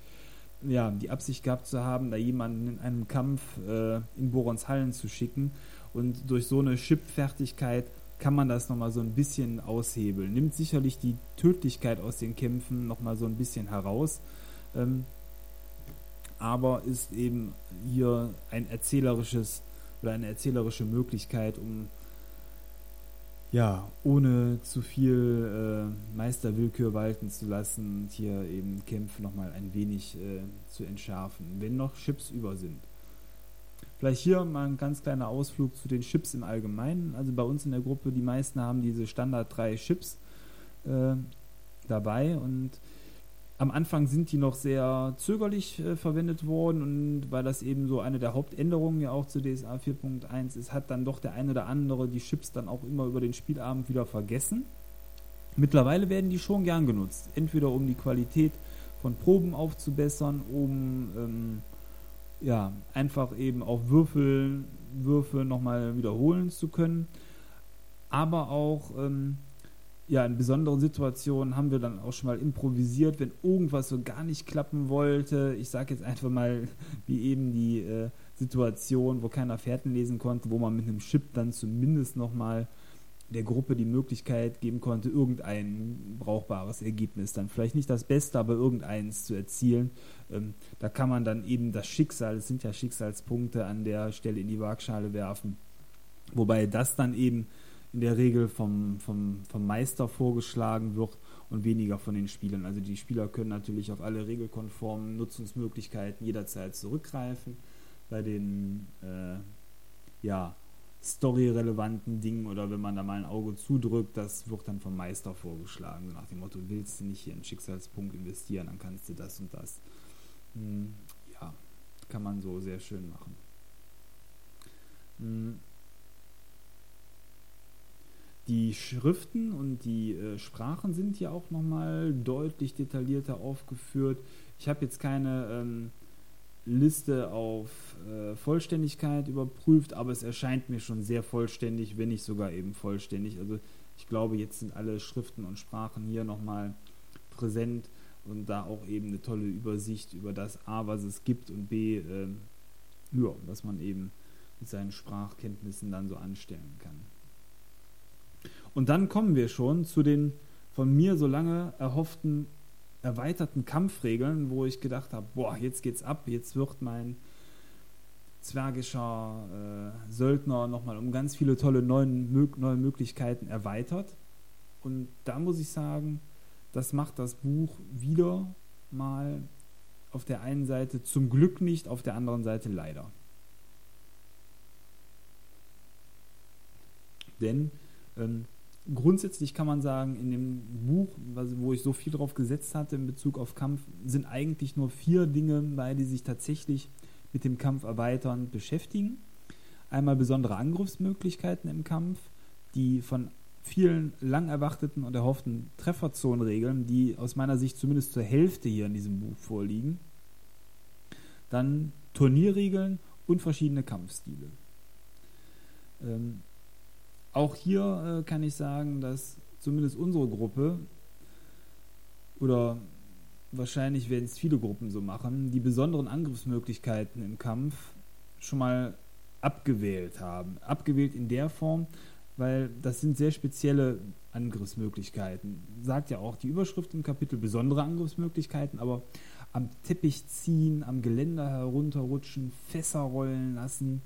ja, die Absicht gehabt zu haben, da jemanden in einem Kampf äh, in Borons Hallen zu schicken. Und durch so eine Chip-Fertigkeit kann man das nochmal so ein bisschen aushebeln. Nimmt sicherlich die Tödlichkeit aus den Kämpfen nochmal so ein bisschen heraus. Ähm, aber ist eben hier ein erzählerisches oder eine erzählerische Möglichkeit, um ja, ohne zu viel äh, Meisterwillkür walten zu lassen und hier eben Kämpfe nochmal ein wenig äh, zu entschärfen, wenn noch Chips über sind. Vielleicht hier mal ein ganz kleiner Ausflug zu den Chips im Allgemeinen. Also bei uns in der Gruppe, die meisten haben diese Standard 3 Chips äh, dabei und am Anfang sind die noch sehr zögerlich äh, verwendet worden und weil das eben so eine der Hauptänderungen ja auch zu DSA 4.1 ist, hat dann doch der eine oder andere die Chips dann auch immer über den Spielabend wieder vergessen. Mittlerweile werden die schon gern genutzt, entweder um die Qualität von Proben aufzubessern, um ähm, ja, einfach eben auch Würfel, Würfe nochmal wiederholen zu können, aber auch ähm, ja, in besonderen Situationen haben wir dann auch schon mal improvisiert, wenn irgendwas so gar nicht klappen wollte. Ich sage jetzt einfach mal, wie eben die äh, Situation, wo keiner Fährten lesen konnte, wo man mit einem Chip dann zumindest nochmal der Gruppe die Möglichkeit geben konnte, irgendein brauchbares Ergebnis, dann vielleicht nicht das Beste, aber irgendeins zu erzielen. Ähm, da kann man dann eben das Schicksal, es sind ja Schicksalspunkte, an der Stelle in die Waagschale werfen. Wobei das dann eben in der Regel vom, vom, vom Meister vorgeschlagen wird und weniger von den Spielern. Also die Spieler können natürlich auf alle regelkonformen Nutzungsmöglichkeiten jederzeit zurückgreifen. Bei den äh, ja, storyrelevanten Dingen oder wenn man da mal ein Auge zudrückt, das wird dann vom Meister vorgeschlagen. So nach dem Motto, willst du nicht hier einen Schicksalspunkt investieren, dann kannst du das und das. Hm, ja, kann man so sehr schön machen. Hm. Die Schriften und die äh, Sprachen sind hier auch nochmal deutlich detaillierter aufgeführt. Ich habe jetzt keine ähm, Liste auf äh, Vollständigkeit überprüft, aber es erscheint mir schon sehr vollständig, wenn nicht sogar eben vollständig. Also ich glaube, jetzt sind alle Schriften und Sprachen hier nochmal präsent und da auch eben eine tolle Übersicht über das A, was es gibt und B, äh, ja, was man eben mit seinen Sprachkenntnissen dann so anstellen kann. Und dann kommen wir schon zu den von mir so lange erhofften erweiterten Kampfregeln, wo ich gedacht habe, boah, jetzt geht's ab, jetzt wird mein zwergischer äh, Söldner nochmal um ganz viele tolle neuen, neue Möglichkeiten erweitert. Und da muss ich sagen, das macht das Buch wieder mal auf der einen Seite zum Glück nicht, auf der anderen Seite leider. Denn ähm, grundsätzlich kann man sagen, in dem Buch, wo ich so viel drauf gesetzt hatte in Bezug auf Kampf, sind eigentlich nur vier Dinge bei, die sich tatsächlich mit dem Kampf erweitern beschäftigen. Einmal besondere Angriffsmöglichkeiten im Kampf, die von vielen lang erwarteten und erhofften Trefferzonenregeln, die aus meiner Sicht zumindest zur Hälfte hier in diesem Buch vorliegen. Dann Turnierregeln und verschiedene Kampfstile. Ähm, auch hier äh, kann ich sagen, dass zumindest unsere Gruppe oder wahrscheinlich werden es viele Gruppen so machen, die besonderen Angriffsmöglichkeiten im Kampf schon mal abgewählt haben. Abgewählt in der Form, weil das sind sehr spezielle Angriffsmöglichkeiten. Sagt ja auch die Überschrift im Kapitel besondere Angriffsmöglichkeiten, aber am Teppich ziehen, am Geländer herunterrutschen, Fässer rollen lassen,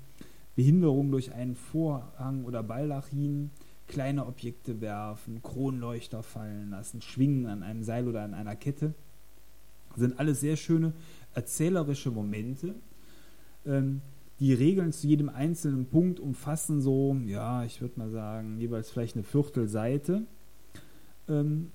Behinderung durch einen Vorhang oder Baldachin, kleine Objekte werfen, Kronleuchter fallen lassen, schwingen an einem Seil oder an einer Kette. Das sind alles sehr schöne erzählerische Momente. Ähm, die Regeln zu jedem einzelnen Punkt umfassen so, ja, ich würde mal sagen, jeweils vielleicht eine Viertelseite. Ähm,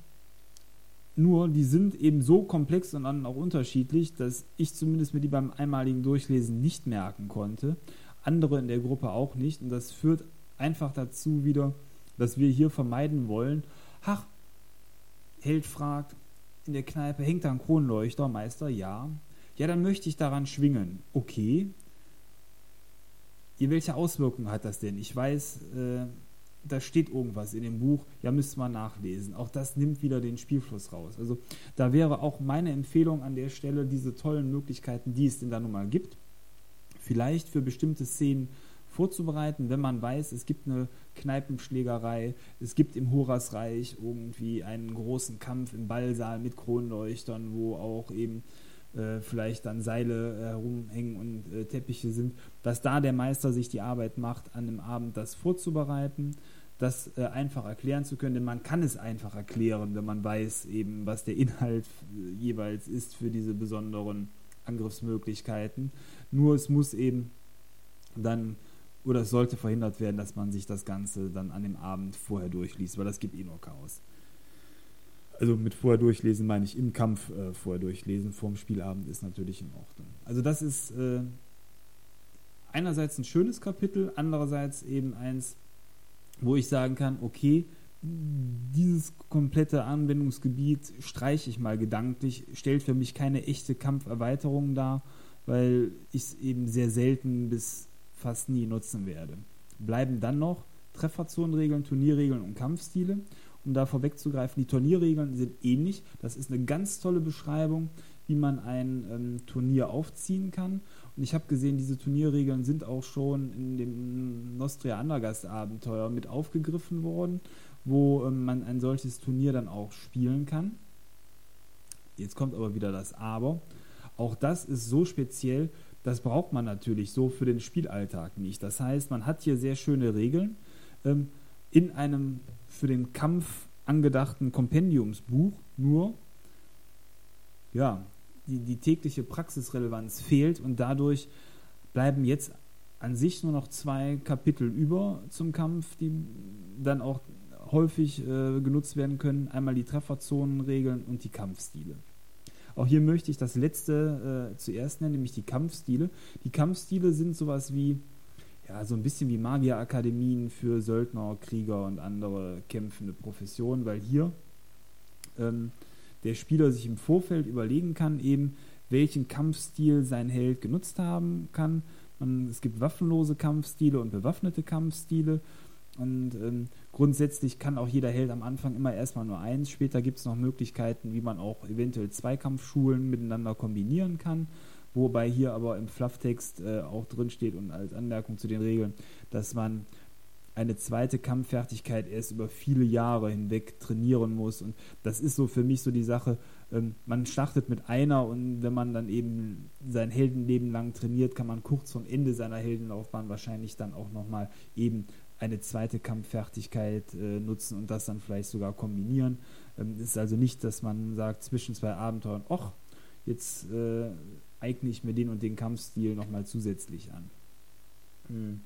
nur die sind eben so komplex und dann auch unterschiedlich, dass ich zumindest mir die beim einmaligen Durchlesen nicht merken konnte andere in der Gruppe auch nicht. Und das führt einfach dazu wieder, dass wir hier vermeiden wollen, ach, Held fragt, in der Kneipe hängt da ein Kronleuchter, Meister, ja. Ja, dann möchte ich daran schwingen. Okay. Welche Auswirkungen hat das denn? Ich weiß, äh, da steht irgendwas in dem Buch, ja, müsste man nachlesen. Auch das nimmt wieder den Spielfluss raus. Also da wäre auch meine Empfehlung an der Stelle, diese tollen Möglichkeiten, die es denn da nun mal gibt, vielleicht für bestimmte Szenen vorzubereiten, wenn man weiß, es gibt eine Kneipenschlägerei, es gibt im Horasreich irgendwie einen großen Kampf im Ballsaal mit Kronleuchtern, wo auch eben äh, vielleicht dann Seile äh, herumhängen und äh, Teppiche sind, dass da der Meister sich die Arbeit macht, an dem Abend das vorzubereiten, das äh, einfach erklären zu können, denn man kann es einfach erklären, wenn man weiß eben, was der Inhalt äh, jeweils ist für diese besonderen Angriffsmöglichkeiten. Nur es muss eben dann oder es sollte verhindert werden, dass man sich das Ganze dann an dem Abend vorher durchliest, weil das gibt eh nur Chaos. Also mit vorher durchlesen meine ich im Kampf äh, vorher durchlesen, vorm Spielabend ist natürlich in Ordnung. Also das ist äh, einerseits ein schönes Kapitel, andererseits eben eins, wo ich sagen kann, okay, dieses komplette Anwendungsgebiet streiche ich mal gedanklich, stellt für mich keine echte Kampferweiterung dar weil ich es eben sehr selten bis fast nie nutzen werde. Bleiben dann noch Trefferzonenregeln, Turnierregeln und Kampfstile. Um da vorwegzugreifen, die Turnierregeln sind ähnlich. Das ist eine ganz tolle Beschreibung, wie man ein ähm, Turnier aufziehen kann. Und ich habe gesehen, diese Turnierregeln sind auch schon in dem Nostria Andergast Abenteuer mit aufgegriffen worden, wo ähm, man ein solches Turnier dann auch spielen kann. Jetzt kommt aber wieder das Aber. Auch das ist so speziell, das braucht man natürlich so für den Spielalltag nicht. Das heißt, man hat hier sehr schöne Regeln ähm, in einem für den Kampf angedachten Kompendiumsbuch, nur ja, die, die tägliche Praxisrelevanz fehlt und dadurch bleiben jetzt an sich nur noch zwei Kapitel über zum Kampf, die dann auch häufig äh, genutzt werden können. Einmal die Trefferzonenregeln und die Kampfstile. Auch hier möchte ich das letzte äh, zuerst nennen, nämlich die Kampfstile. Die Kampfstile sind sowas wie ja, so ein bisschen wie Magierakademien für Söldner, Krieger und andere kämpfende Professionen, weil hier ähm, der Spieler sich im Vorfeld überlegen kann, eben welchen Kampfstil sein Held genutzt haben kann. Man, es gibt waffenlose Kampfstile und bewaffnete Kampfstile. Und ähm, grundsätzlich kann auch jeder Held am Anfang immer erstmal nur eins. Später gibt es noch Möglichkeiten, wie man auch eventuell Zweikampfschulen miteinander kombinieren kann. Wobei hier aber im Flufftext äh, auch drin steht und als Anmerkung zu den Regeln, dass man eine zweite Kampffertigkeit erst über viele Jahre hinweg trainieren muss. Und das ist so für mich so die Sache, ähm, man startet mit einer und wenn man dann eben sein Heldenleben lang trainiert, kann man kurz vom Ende seiner Heldenlaufbahn wahrscheinlich dann auch nochmal eben eine zweite Kampffertigkeit äh, nutzen und das dann vielleicht sogar kombinieren. Ähm, ist also nicht, dass man sagt, zwischen zwei Abenteuern, ach, jetzt äh, eigne ich mir den und den Kampfstil nochmal zusätzlich an. Hm.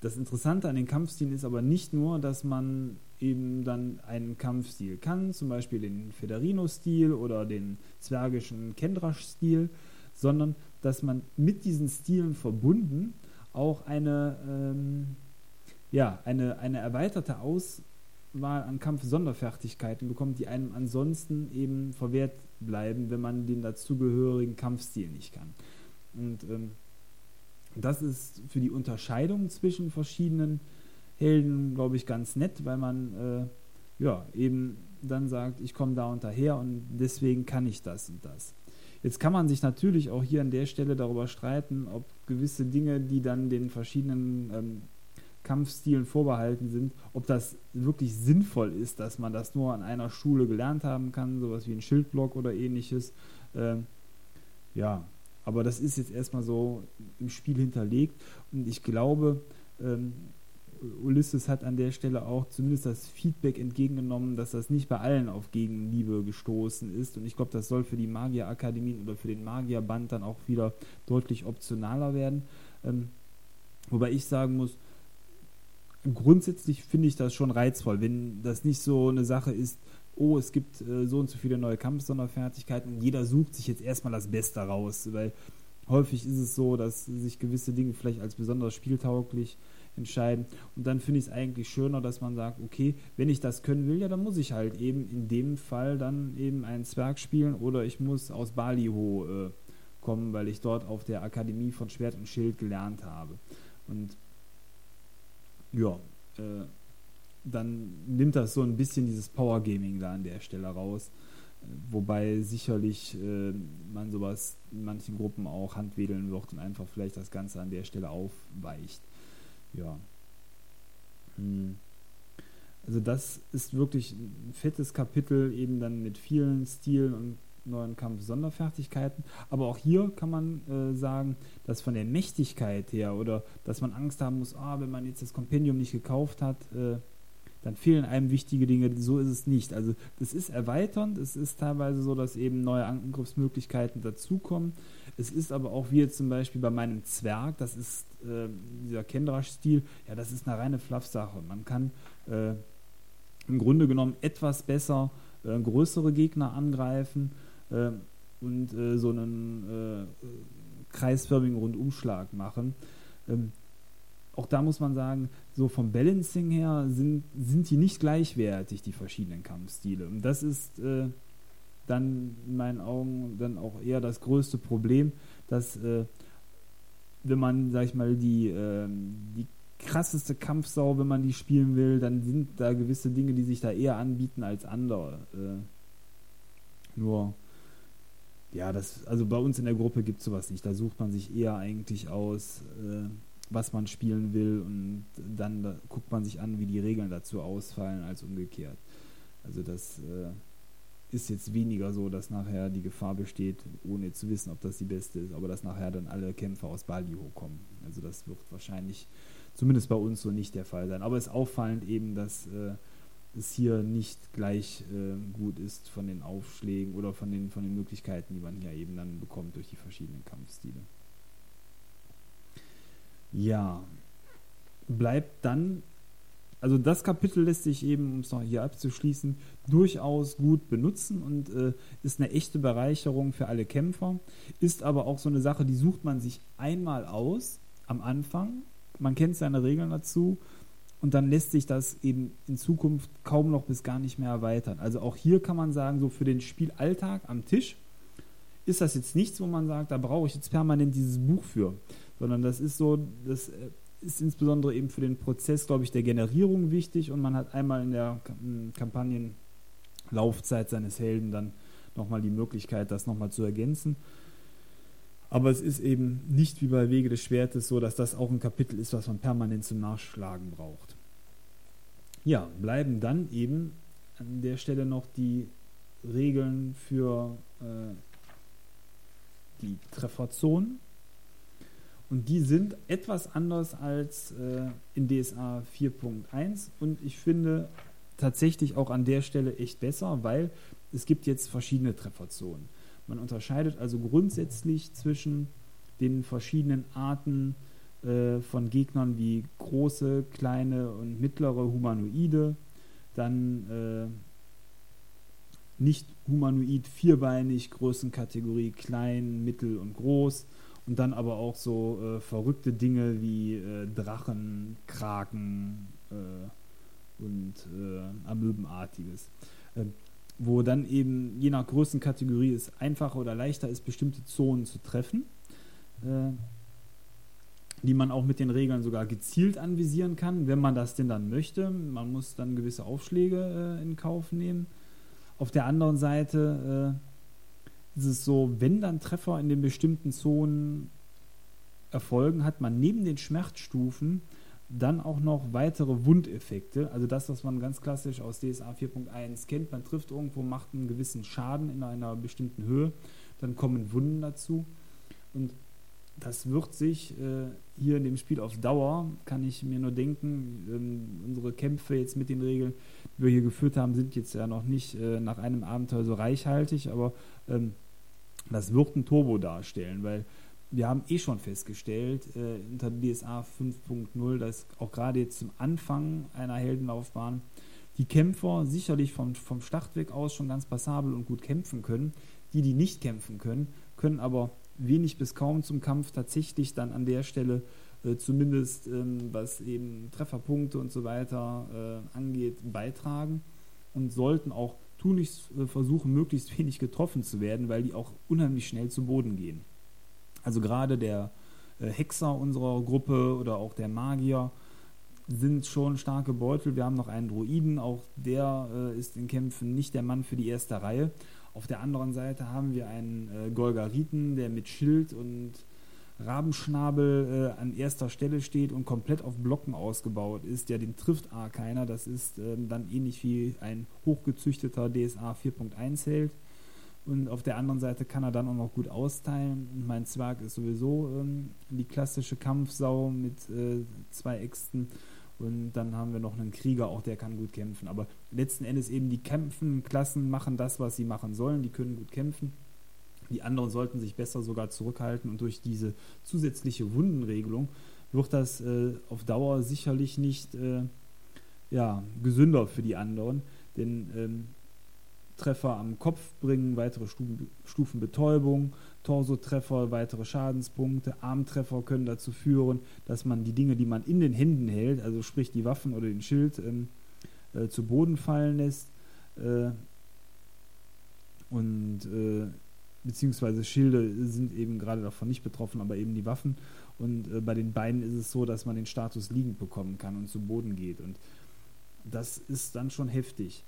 Das Interessante an den Kampfstilen ist aber nicht nur, dass man eben dann einen Kampfstil kann, zum Beispiel den Federino-Stil oder den zwergischen Kendrasch-Stil, sondern dass man mit diesen Stilen verbunden auch eine, ähm, ja, eine, eine erweiterte Auswahl an Kampfsonderfertigkeiten bekommt, die einem ansonsten eben verwehrt bleiben, wenn man den dazugehörigen Kampfstil nicht kann. Und ähm, das ist für die Unterscheidung zwischen verschiedenen Helden, glaube ich, ganz nett, weil man äh, ja eben dann sagt, ich komme da unterher und deswegen kann ich das und das. Jetzt kann man sich natürlich auch hier an der Stelle darüber streiten, ob gewisse Dinge, die dann den verschiedenen ähm, Kampfstilen vorbehalten sind, ob das wirklich sinnvoll ist, dass man das nur an einer Schule gelernt haben kann, sowas wie ein Schildblock oder ähnliches. Ähm, ja, aber das ist jetzt erstmal so im Spiel hinterlegt und ich glaube, ähm, Ulysses hat an der Stelle auch zumindest das Feedback entgegengenommen, dass das nicht bei allen auf Gegenliebe gestoßen ist. Und ich glaube, das soll für die Magierakademien oder für den Magierband dann auch wieder deutlich optionaler werden. Ähm, wobei ich sagen muss, grundsätzlich finde ich das schon reizvoll, wenn das nicht so eine Sache ist, oh, es gibt äh, so und so viele neue Kampfsonderfertigkeiten und jeder sucht sich jetzt erstmal das Beste raus, weil häufig ist es so, dass sich gewisse Dinge vielleicht als besonders spieltauglich entscheiden. Und dann finde ich es eigentlich schöner, dass man sagt, okay, wenn ich das können will, ja, dann muss ich halt eben in dem Fall dann eben einen Zwerg spielen oder ich muss aus Baliho äh, kommen, weil ich dort auf der Akademie von Schwert und Schild gelernt habe. Und ja, äh, dann nimmt das so ein bisschen dieses Power Gaming da an der Stelle raus. Wobei sicherlich äh, man sowas in manchen Gruppen auch handwedeln wird und einfach vielleicht das Ganze an der Stelle aufweicht. Ja. Hm. Also das ist wirklich ein fettes Kapitel, eben dann mit vielen Stilen und neuen Kampf-Sonderfertigkeiten. Aber auch hier kann man äh, sagen, dass von der Mächtigkeit her oder dass man Angst haben muss, ah, wenn man jetzt das Kompendium nicht gekauft hat, äh, dann fehlen einem wichtige Dinge. So ist es nicht. Also das ist erweiternd. Es ist teilweise so, dass eben neue Angriffsmöglichkeiten dazukommen. Es ist aber auch wie jetzt zum Beispiel bei meinem Zwerg, das ist äh, dieser Kendrasch-Stil, ja, das ist eine reine Fluff-Sache. Man kann äh, im Grunde genommen etwas besser äh, größere Gegner angreifen äh, und äh, so einen äh, kreisförmigen Rundumschlag machen. Ähm, auch da muss man sagen, so vom Balancing her sind, sind die nicht gleichwertig, die verschiedenen Kampfstile. Und das ist äh, dann in meinen Augen dann auch eher das größte Problem, dass äh, wenn man, sag ich mal, die, äh, die krasseste Kampfsau, wenn man die spielen will, dann sind da gewisse Dinge, die sich da eher anbieten als andere. Äh, nur, ja, das, also bei uns in der Gruppe gibt es sowas nicht. Da sucht man sich eher eigentlich aus, äh, was man spielen will und dann da guckt man sich an, wie die Regeln dazu ausfallen, als umgekehrt. Also das äh, ist jetzt weniger so, dass nachher die Gefahr besteht, ohne zu wissen, ob das die beste ist, aber dass nachher dann alle Kämpfer aus Bali hochkommen. Also das wird wahrscheinlich zumindest bei uns so nicht der Fall sein. Aber es ist auffallend eben, dass äh, es hier nicht gleich äh, gut ist von den Aufschlägen oder von den, von den Möglichkeiten, die man hier eben dann bekommt durch die verschiedenen Kampfstile. Ja, bleibt dann, also das Kapitel lässt sich eben, um es noch hier abzuschließen, durchaus gut benutzen und äh, ist eine echte Bereicherung für alle Kämpfer, ist aber auch so eine Sache, die sucht man sich einmal aus am Anfang. Man kennt seine Regeln dazu und dann lässt sich das eben in Zukunft kaum noch bis gar nicht mehr erweitern. Also auch hier kann man sagen, so für den Spielalltag am Tisch ist das jetzt nichts, wo man sagt, da brauche ich jetzt permanent dieses Buch für, sondern das ist so, das äh, ist insbesondere eben für den Prozess, glaube ich, der Generierung wichtig und man hat einmal in der Kampagnenlaufzeit seines Helden dann nochmal die Möglichkeit, das nochmal zu ergänzen. Aber es ist eben nicht wie bei Wege des Schwertes so, dass das auch ein Kapitel ist, was man permanent zum Nachschlagen braucht. Ja, bleiben dann eben an der Stelle noch die Regeln für äh, die Trefferzonen. Und die sind etwas anders als äh, in DSA 4.1 und ich finde tatsächlich auch an der Stelle echt besser, weil es gibt jetzt verschiedene Trefferzonen. Man unterscheidet also grundsätzlich zwischen den verschiedenen Arten äh, von Gegnern wie große, kleine und mittlere Humanoide, dann äh, nicht humanoid vierbeinig, Größenkategorie klein, mittel und groß und dann aber auch so äh, verrückte Dinge wie äh, Drachen, Kraken äh, und äh, Amöbenartiges. Wo dann eben je nach Größenkategorie es einfacher oder leichter ist, bestimmte Zonen zu treffen, äh, die man auch mit den Regeln sogar gezielt anvisieren kann, wenn man das denn dann möchte. Man muss dann gewisse Aufschläge äh, in Kauf nehmen. Auf der anderen Seite äh, ist es so, wenn dann Treffer in den bestimmten Zonen erfolgen, hat man neben den Schmerzstufen dann auch noch weitere Wundeffekte, also das, was man ganz klassisch aus DSA 4.1 kennt. Man trifft irgendwo, macht einen gewissen Schaden in einer bestimmten Höhe, dann kommen Wunden dazu. Und das wird sich äh, hier in dem Spiel auf Dauer, kann ich mir nur denken, ähm, unsere Kämpfe jetzt mit den Regeln, die wir hier geführt haben, sind jetzt ja noch nicht äh, nach einem Abenteuer so reichhaltig, aber ähm, das wird ein Turbo darstellen, weil wir haben eh schon festgestellt, äh, unter DSA 5.0, dass auch gerade jetzt zum Anfang einer Heldenlaufbahn die Kämpfer sicherlich vom, vom Startweg aus schon ganz passabel und gut kämpfen können. Die, die nicht kämpfen können, können aber wenig bis kaum zum Kampf tatsächlich dann an der Stelle äh, zumindest ähm, was eben Trefferpunkte und so weiter äh, angeht, beitragen und sollten auch tunlichst äh, versuchen, möglichst wenig getroffen zu werden, weil die auch unheimlich schnell zu Boden gehen. Also gerade der äh, Hexer unserer Gruppe oder auch der Magier sind schon starke Beutel. Wir haben noch einen Druiden, auch der äh, ist in Kämpfen nicht der Mann für die erste Reihe. Auf der anderen Seite haben wir einen äh, Golgariten, der mit Schild und Rabenschnabel an erster Stelle steht und komplett auf Blocken ausgebaut ist. Ja, den trifft A keiner. Das ist ähm, dann ähnlich wie ein hochgezüchteter DSA 4.1 Held. Und auf der anderen Seite kann er dann auch noch gut austeilen. Und mein Zwerg ist sowieso ähm, die klassische Kampfsau mit äh, zwei Äxten. Und dann haben wir noch einen Krieger, auch der kann gut kämpfen. Aber letzten Endes eben die Kämpfen-Klassen machen das, was sie machen sollen. Die können gut kämpfen. Die anderen sollten sich besser sogar zurückhalten. Und durch diese zusätzliche Wundenregelung wird das äh, auf Dauer sicherlich nicht äh, ja, gesünder für die anderen. Denn ähm, Treffer am Kopf bringen weitere Stufen, Stufen Betäubung, Torsotreffer weitere Schadenspunkte, Armtreffer können dazu führen, dass man die Dinge, die man in den Händen hält, also sprich die Waffen oder den Schild, ähm, äh, zu Boden fallen lässt. Äh, und äh, beziehungsweise Schilde sind eben gerade davon nicht betroffen, aber eben die Waffen. Und äh, bei den Beinen ist es so, dass man den Status liegend bekommen kann und zu Boden geht. Und das ist dann schon heftig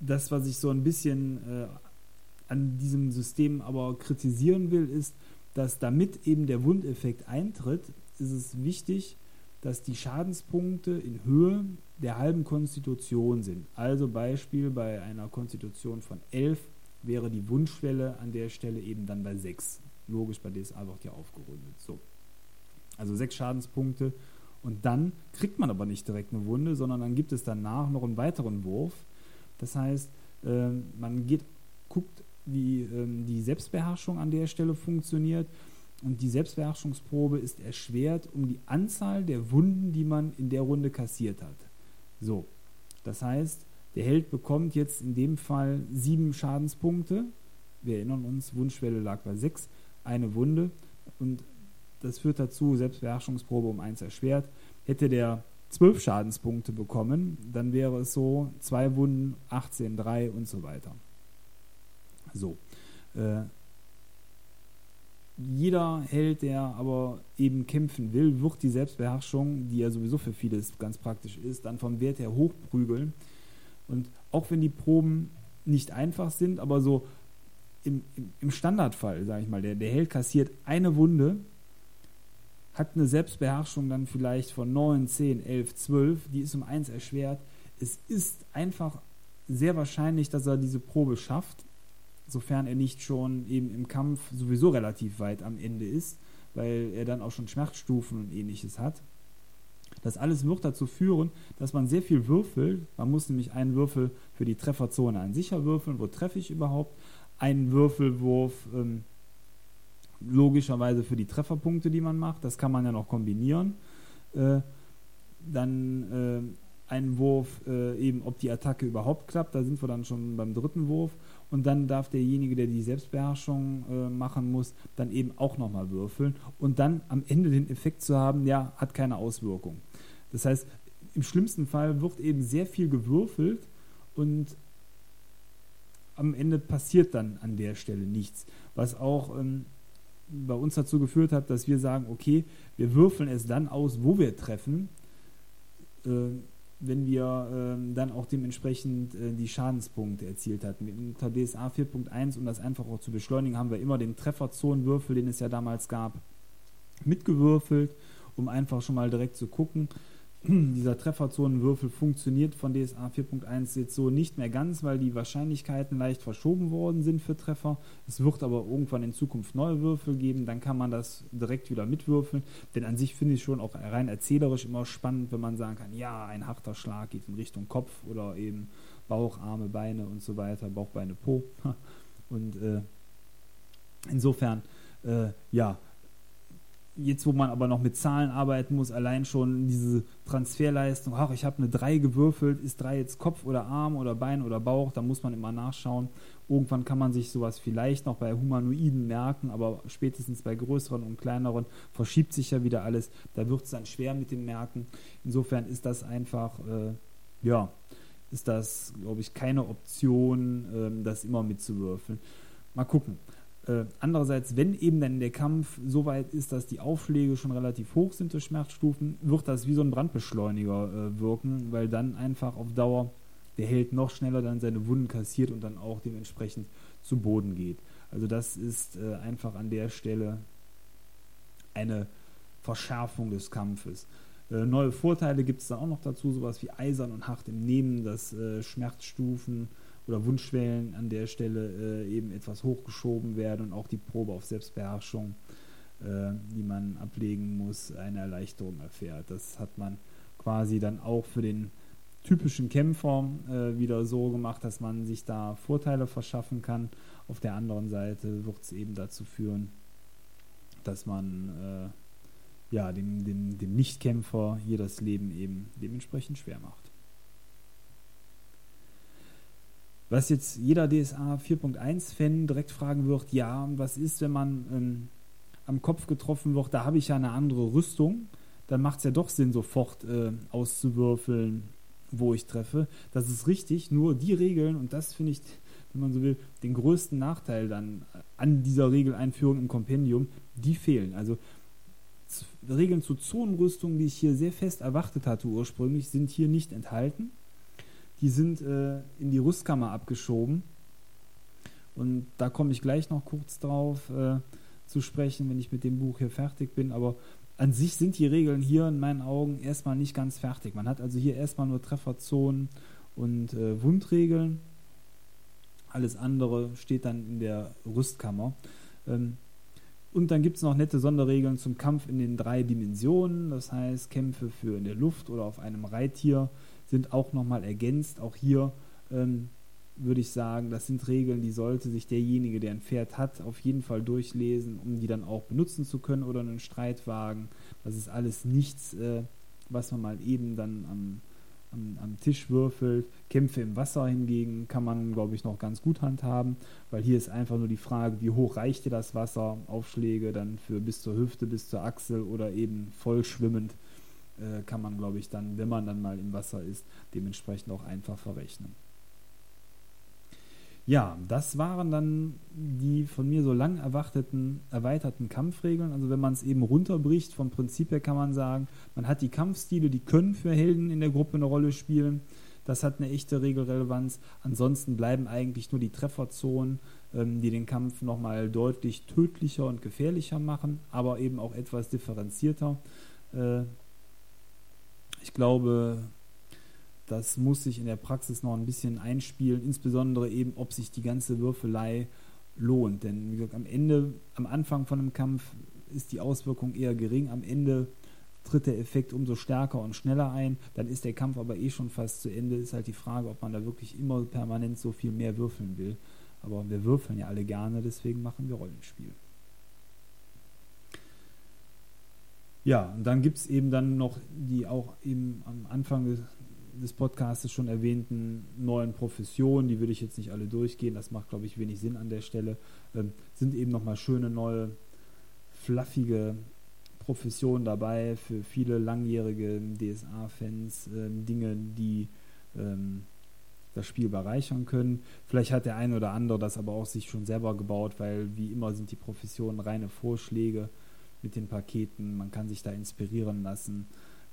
das, was ich so ein bisschen äh, an diesem System aber kritisieren will, ist, dass damit eben der Wundeffekt eintritt, ist es wichtig, dass die Schadenspunkte in Höhe der halben Konstitution sind. Also Beispiel bei einer Konstitution von 11 wäre die Wundschwelle an der Stelle eben dann bei 6. Logisch, bei DSA wird ja aufgerundet. So. Also 6 Schadenspunkte und dann kriegt man aber nicht direkt eine Wunde, sondern dann gibt es danach noch einen weiteren Wurf, das heißt, äh, man geht, guckt, wie ähm, die Selbstbeherrschung an der Stelle funktioniert. Und die Selbstbeherrschungsprobe ist erschwert um die Anzahl der Wunden, die man in der Runde kassiert hat. So, das heißt, der Held bekommt jetzt in dem Fall sieben Schadenspunkte. Wir erinnern uns, Wundschwelle lag bei sechs, eine Wunde. Und das führt dazu, Selbstbeherrschungsprobe um 1 erschwert. Hätte der 12 Schadenspunkte bekommen, dann wäre es so, zwei Wunden, 18, 3 und so weiter. So. Äh, jeder Held, der aber eben kämpfen will, wird die Selbstbeherrschung, die ja sowieso für vieles ganz praktisch ist, dann vom Wert her hochprügeln. Und auch wenn die Proben nicht einfach sind, aber so im, im Standardfall, sage ich mal, der, der Held kassiert eine Wunde, hat eine Selbstbeherrschung dann vielleicht von 9, 10, 11, 12, die ist um 1 erschwert. Es ist einfach sehr wahrscheinlich, dass er diese Probe schafft sofern er nicht schon eben im Kampf sowieso relativ weit am Ende ist, weil er dann auch schon Schmerzstufen und ähnliches hat. Das alles wird dazu führen, dass man sehr viel würfelt. Man muss nämlich einen Würfel für die Trefferzone an sich würfeln. Wo treffe ich überhaupt? Einen Würfelwurf ähm, logischerweise für die Trefferpunkte, die man macht. Das kann man ja noch kombinieren. Äh, dann äh, einen Wurf, äh, eben ob die Attacke überhaupt klappt. Da sind wir dann schon beim dritten Wurf und dann darf derjenige, der die Selbstbeherrschung äh, machen muss, dann eben auch nochmal würfeln und dann am Ende den Effekt zu haben, ja, hat keine Auswirkung. Das heißt, im schlimmsten Fall wird eben sehr viel gewürfelt und am Ende passiert dann an der Stelle nichts, was auch ähm, bei uns dazu geführt hat, dass wir sagen, okay, wir würfeln es dann aus, wo wir treffen. Äh, wenn wir ähm, dann auch dementsprechend äh, die Schadenspunkte erzielt hatten. Unter DSA 4.1, um das einfach auch zu beschleunigen, haben wir immer den Trefferzonenwürfel, den es ja damals gab, mitgewürfelt, um einfach schon mal direkt zu gucken, dieser Trefferzonenwürfel funktioniert von DSA 4.1 jetzt so nicht mehr ganz, weil die Wahrscheinlichkeiten leicht verschoben worden sind für Treffer. Es wird aber irgendwann in Zukunft neue Würfel geben, dann kann man das direkt wieder mitwürfeln. Denn an sich finde ich schon auch rein erzählerisch immer spannend, wenn man sagen kann, ja, ein harter Schlag geht in Richtung Kopf oder eben Bauch, Arme, Beine und so weiter, Bauch, Beine, Po. Und äh, insofern, äh, ja, jetzt, wo man aber noch mit Zahlen arbeiten muss, allein schon diese Transferleistung, ach, ich habe eine 3 gewürfelt, ist 3 jetzt Kopf oder Arm oder Bein oder Bauch, da muss man immer nachschauen. Irgendwann kann man sich sowas vielleicht noch bei Humanoiden merken, aber spätestens bei größeren und kleineren verschiebt sich ja wieder alles. Da wird es dann schwer mit dem Merken. Insofern ist das einfach, äh, ja, ist das, glaube ich, keine Option, äh, das immer mitzuwürfeln. Mal gucken. Äh, andererseits, wenn eben dann der Kampf so weit ist, dass die Aufschläge schon relativ hoch sind durch Schmerzstufen, wird das wie so ein Brandbeschleuniger äh, wirken, weil dann einfach auf Dauer der Held noch schneller dann seine Wunden kassiert und dann auch dementsprechend zu Boden geht. Also das ist äh, einfach an der Stelle eine Verschärfung des Kampfes. Äh, neue Vorteile gibt es da auch noch dazu, sowas wie eisern und hart im Nehmen, dass äh, Schmerzstufen oder Wunschschwellen an der Stelle äh, eben etwas hochgeschoben werden und auch die Probe auf Selbstbeherrschung, äh, die man ablegen muss, eine Erleichterung erfährt. Das hat man quasi dann auch für den typischen Kämpfer äh, wieder so gemacht, dass man sich da Vorteile verschaffen kann. Auf der anderen Seite wird es eben dazu führen, dass man äh, ja, dem, dem, dem Nichtkämpfer hier das Leben eben dementsprechend schwer macht. Was jetzt jeder DSA 4.1-Fan direkt fragen wird, ja, was ist, wenn man ähm, am Kopf getroffen wird, da habe ich ja eine andere Rüstung, dann macht es ja doch Sinn, sofort äh, auszuwürfeln, wo ich treffe. Das ist richtig, nur die Regeln, und das finde ich, wenn man so will, den größten Nachteil dann an dieser Regeleinführung im Kompendium, die fehlen. Also Regeln zu Zonenrüstung, die ich hier sehr fest erwartet hatte ursprünglich, sind hier nicht enthalten die sind äh, in die Rüstkammer abgeschoben. Und da komme ich gleich noch kurz drauf äh, zu sprechen, wenn ich mit dem Buch hier fertig bin. Aber an sich sind die Regeln hier in meinen Augen erstmal nicht ganz fertig. Man hat also hier erstmal nur Trefferzonen und äh, Wundregeln. Alles andere steht dann in der Rüstkammer. Ähm, und dann gibt es noch nette Sonderregeln zum Kampf in den drei Dimensionen, das heißt Kämpfe für in der Luft oder auf einem Reittier, sind auch nochmal ergänzt. Auch hier ähm, würde ich sagen, das sind Regeln, die sollte sich derjenige, der ein Pferd hat, auf jeden Fall durchlesen, um die dann auch benutzen zu können oder einen Streitwagen. Das ist alles nichts, äh, was man mal eben dann am am, am, Tisch würfelt. Kämpfe im Wasser hingegen kann man, glaube ich, noch ganz gut handhaben, weil hier ist einfach nur die Frage, wie hoch reicht dir das Wasser? Aufschläge dann für bis zur Hüfte, bis zur Achsel oder eben voll schwimmend äh, kann man, glaube ich, dann, wenn man dann mal im Wasser ist, dementsprechend auch einfach verrechnen. Ja, das waren dann die von mir so lang erwarteten, erweiterten Kampfregeln. Also wenn man es eben runterbricht, vom Prinzip her kann man sagen, man hat die Kampfstile, die können für Helden in der Gruppe eine Rolle spielen. Das hat eine echte Regelrelevanz. Ansonsten bleiben eigentlich nur die Trefferzonen, ähm, die den Kampf nochmal deutlich tödlicher und gefährlicher machen, aber eben auch etwas differenzierter. Äh, ich glaube, das muss sich in der Praxis noch ein bisschen einspielen, insbesondere eben, ob sich die ganze Würfelei lohnt. Denn wie gesagt, am Ende, am Anfang von einem Kampf ist die Auswirkung eher gering. Am Ende tritt der Effekt umso stärker und schneller ein. Dann ist der Kampf aber eh schon fast zu Ende. Ist halt die Frage, ob man da wirklich immer permanent so viel mehr würfeln will. Aber wir würfeln ja alle gerne, deswegen machen wir Rollenspiel. Ja, und dann gibt es eben dann noch die auch eben am Anfang des, des Podcasts schon erwähnten neuen Professionen, die würde ich jetzt nicht alle durchgehen, das macht, glaube ich, wenig Sinn an der Stelle, ähm, sind eben nochmal schöne neue, fluffige Professionen dabei für viele langjährige DSA-Fans, ähm, Dinge, die ähm, das Spiel bereichern können. Vielleicht hat der eine oder andere das aber auch sich schon selber gebaut, weil wie immer sind die Professionen reine Vorschläge mit den Paketen, man kann sich da inspirieren lassen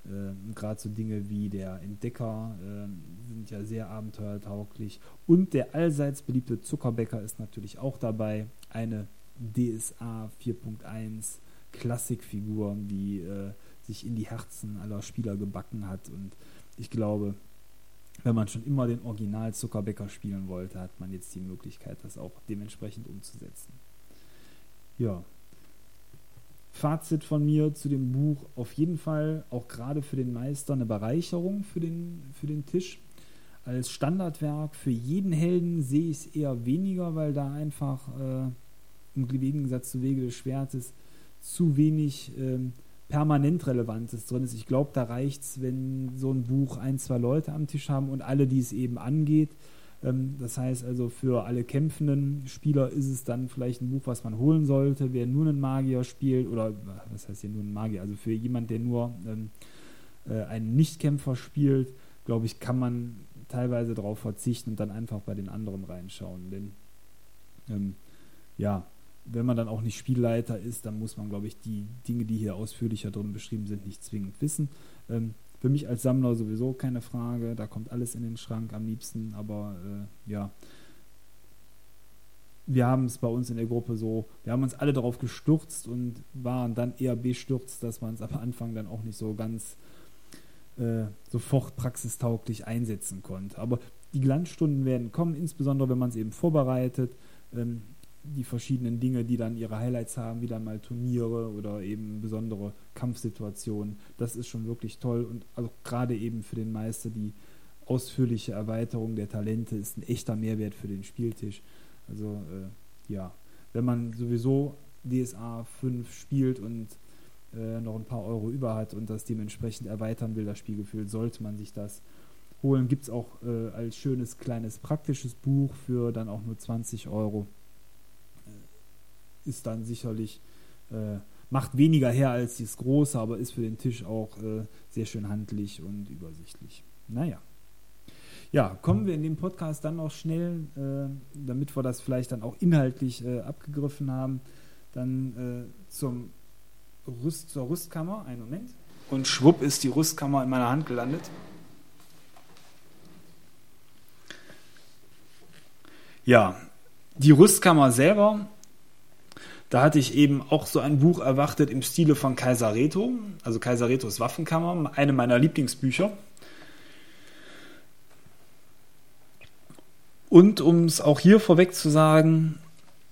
äh, Gerade so Dinge wie der Entdecker äh, sind ja sehr abenteuertauglich. Und der allseits beliebte Zuckerbäcker ist natürlich auch dabei. Eine DSA 4.1 Klassikfigur, die äh, sich in die Herzen aller Spieler gebacken hat. Und ich glaube, wenn man schon immer den Original Zuckerbäcker spielen wollte, hat man jetzt die Möglichkeit, das auch dementsprechend umzusetzen. Ja, Fazit von mir zu dem Buch auf jeden Fall auch gerade für den Meister eine Bereicherung für den, für den Tisch. Als Standardwerk für jeden Helden sehe ich es eher weniger, weil da einfach äh, im Gegensatz zu Wege des Schwertes zu wenig ähm, permanent Relevantes drin ist. Ich glaube, da reicht es, wenn so ein Buch ein, zwei Leute am Tisch haben und alle, die es eben angeht, das heißt also, für alle kämpfenden Spieler ist es dann vielleicht ein Buch, was man holen sollte. Wer nur einen Magier spielt, oder was heißt hier nur einen Magier, also für jemand, der nur ähm, äh, einen Nichtkämpfer spielt, glaube ich, kann man teilweise darauf verzichten und dann einfach bei den anderen reinschauen. Denn ähm, ja, wenn man dann auch nicht Spielleiter ist, dann muss man, glaube ich, die Dinge, die hier ausführlicher drin beschrieben sind, nicht zwingend wissen. Ähm, für mich als Sammler sowieso keine Frage, da kommt alles in den Schrank am liebsten, aber äh, ja. Wir haben es bei uns in der Gruppe so, wir haben uns alle darauf gestürzt und waren dann eher bestürzt, dass man es am Anfang dann auch nicht so ganz äh, sofort praxistauglich einsetzen konnte. Aber die Glanzstunden werden kommen, insbesondere wenn man es eben vorbereitet. Ähm, die verschiedenen Dinge, die dann ihre Highlights haben, wie dann mal Turniere oder eben besondere Kampfsituationen. Das ist schon wirklich toll und also gerade eben für den Meister die ausführliche Erweiterung der Talente ist ein echter Mehrwert für den Spieltisch. Also äh, ja, wenn man sowieso DSA 5 spielt und äh, noch ein paar Euro über hat und das dementsprechend erweitern will, das Spielgefühl, sollte man sich das holen. Gibt es auch äh, als schönes kleines praktisches Buch für dann auch nur 20 Euro ist dann sicherlich, äh, macht weniger her als das große, aber ist für den Tisch auch äh, sehr schön handlich und übersichtlich. Naja. Ja, kommen wir in dem Podcast dann noch schnell, äh, damit wir das vielleicht dann auch inhaltlich äh, abgegriffen haben, dann äh, zum Rüst, zur Rüstkammer. Einen Moment. Und schwupp ist die Rüstkammer in meiner Hand gelandet. Ja, die Rüstkammer selber da hatte ich eben auch so ein Buch erwartet im Stile von Kaiser Reto, also Kaiser Retos Waffenkammer, eine meiner Lieblingsbücher. Und um es auch hier vorweg zu sagen,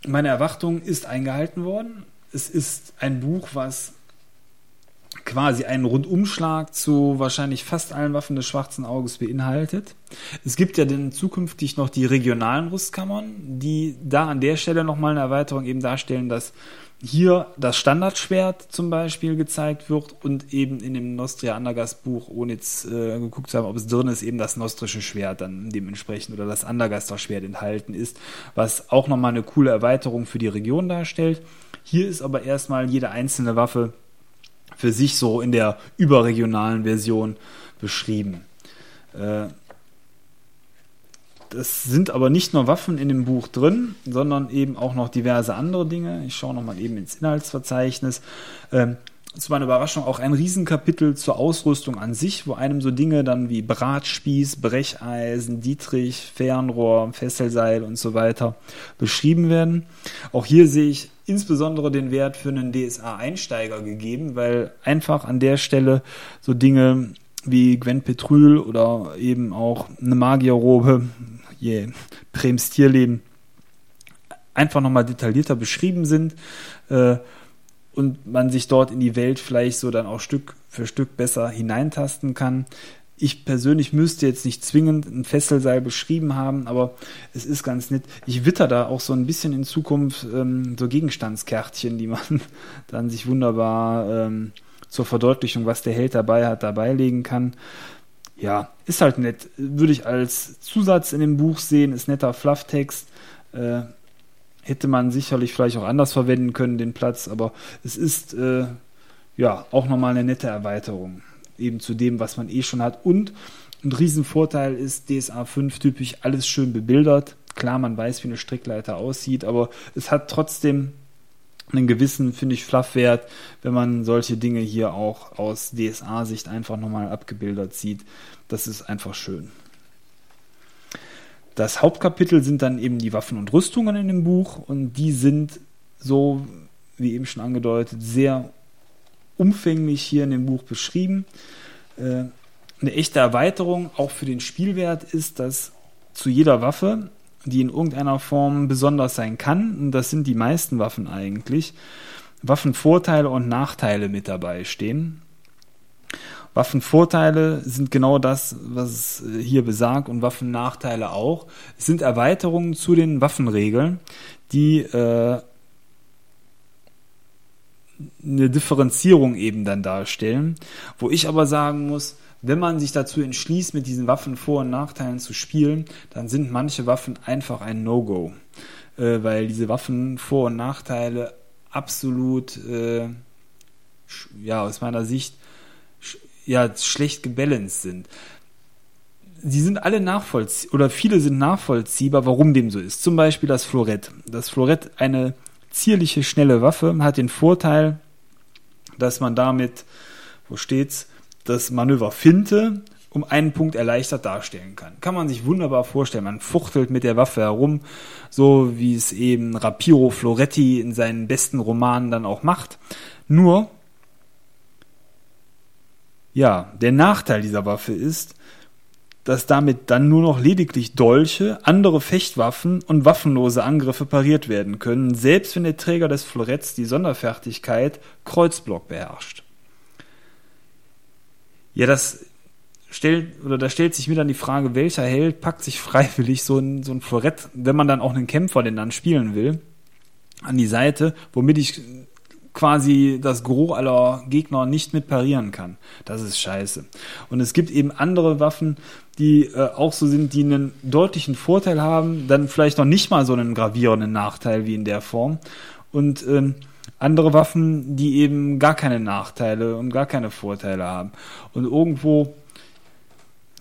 meine Erwartung ist eingehalten worden. Es ist ein Buch, was quasi einen Rundumschlag zu wahrscheinlich fast allen Waffen des schwarzen Auges beinhaltet. Es gibt ja dann zukünftig noch die regionalen Rüstkammern, die da an der Stelle nochmal eine Erweiterung eben darstellen, dass hier das Standardschwert zum Beispiel gezeigt wird und eben in dem Nostria Andergast Buch, ohne jetzt äh, geguckt zu haben, ob es drin ist, eben das nostrische Schwert dann dementsprechend oder das Andergaster Schwert enthalten ist, was auch nochmal eine coole Erweiterung für die Region darstellt. Hier ist aber erstmal jede einzelne Waffe für sich so in der überregionalen Version beschrieben. Äh, es sind aber nicht nur Waffen in dem Buch drin, sondern eben auch noch diverse andere Dinge. Ich schaue nochmal eben ins Inhaltsverzeichnis. Ähm, zu meiner Überraschung auch ein Riesenkapitel zur Ausrüstung an sich, wo einem so Dinge dann wie Bratspieß, Brecheisen, Dietrich, Fernrohr, Fesselseil und so weiter beschrieben werden. Auch hier sehe ich insbesondere den Wert für einen DSA-Einsteiger gegeben, weil einfach an der Stelle so Dinge wie Gwen Petrül oder eben auch eine Magierrobe je Brems Tierleben einfach nochmal detaillierter beschrieben sind äh, und man sich dort in die Welt vielleicht so dann auch Stück für Stück besser hineintasten kann. Ich persönlich müsste jetzt nicht zwingend ein Fesselseil beschrieben haben, aber es ist ganz nett. Ich witter da auch so ein bisschen in Zukunft ähm, so Gegenstandskärtchen, die man dann sich wunderbar ähm, zur Verdeutlichung, was der Held dabei hat, dabei legen kann ja, ist halt nett. Würde ich als Zusatz in dem Buch sehen, ist netter Flufftext. Äh, hätte man sicherlich vielleicht auch anders verwenden können, den Platz, aber es ist äh, ja auch nochmal eine nette Erweiterung. Eben zu dem, was man eh schon hat. Und ein Riesenvorteil ist DSA 5 typisch alles schön bebildert. Klar, man weiß, wie eine Strickleiter aussieht, aber es hat trotzdem einen gewissen, finde ich, Fluffwert, wenn man solche Dinge hier auch aus DSA-Sicht einfach nochmal abgebildet sieht. Das ist einfach schön. Das Hauptkapitel sind dann eben die Waffen und Rüstungen in dem Buch und die sind so, wie eben schon angedeutet, sehr umfänglich hier in dem Buch beschrieben. Äh, eine echte Erweiterung auch für den Spielwert ist, dass zu jeder Waffe die in irgendeiner Form besonders sein kann, und das sind die meisten Waffen eigentlich, Waffenvorteile und Nachteile mit dabei stehen. Waffenvorteile sind genau das, was es hier besagt, und Waffennachteile auch. Es sind Erweiterungen zu den Waffenregeln, die äh, eine Differenzierung eben dann darstellen, wo ich aber sagen muss, wenn man sich dazu entschließt, mit diesen Waffen Vor- und Nachteilen zu spielen, dann sind manche Waffen einfach ein No-Go, äh, weil diese Waffen Vor- und Nachteile absolut, äh, ja, aus meiner Sicht, sch ja, schlecht gebalanced sind. Sie sind alle nachvollziehbar, oder viele sind nachvollziehbar, warum dem so ist. Zum Beispiel das Florett. Das Florett, eine zierliche, schnelle Waffe, hat den Vorteil, dass man damit, wo steht's, das Manöver Finte um einen Punkt erleichtert darstellen kann. Kann man sich wunderbar vorstellen. Man fuchtelt mit der Waffe herum, so wie es eben Rapiro Floretti in seinen besten Romanen dann auch macht. Nur, ja, der Nachteil dieser Waffe ist, dass damit dann nur noch lediglich Dolche, andere Fechtwaffen und waffenlose Angriffe pariert werden können, selbst wenn der Träger des Floretts die Sonderfertigkeit Kreuzblock beherrscht. Ja, das stellt, oder da stellt sich mir dann die Frage, welcher Held packt sich freiwillig so ein, so ein Florett, wenn man dann auch einen Kämpfer den dann spielen will, an die Seite, womit ich quasi das Gros aller Gegner nicht mit parieren kann. Das ist scheiße. Und es gibt eben andere Waffen, die äh, auch so sind, die einen deutlichen Vorteil haben, dann vielleicht noch nicht mal so einen gravierenden Nachteil wie in der Form. Und ähm, andere Waffen, die eben gar keine Nachteile und gar keine Vorteile haben. Und irgendwo,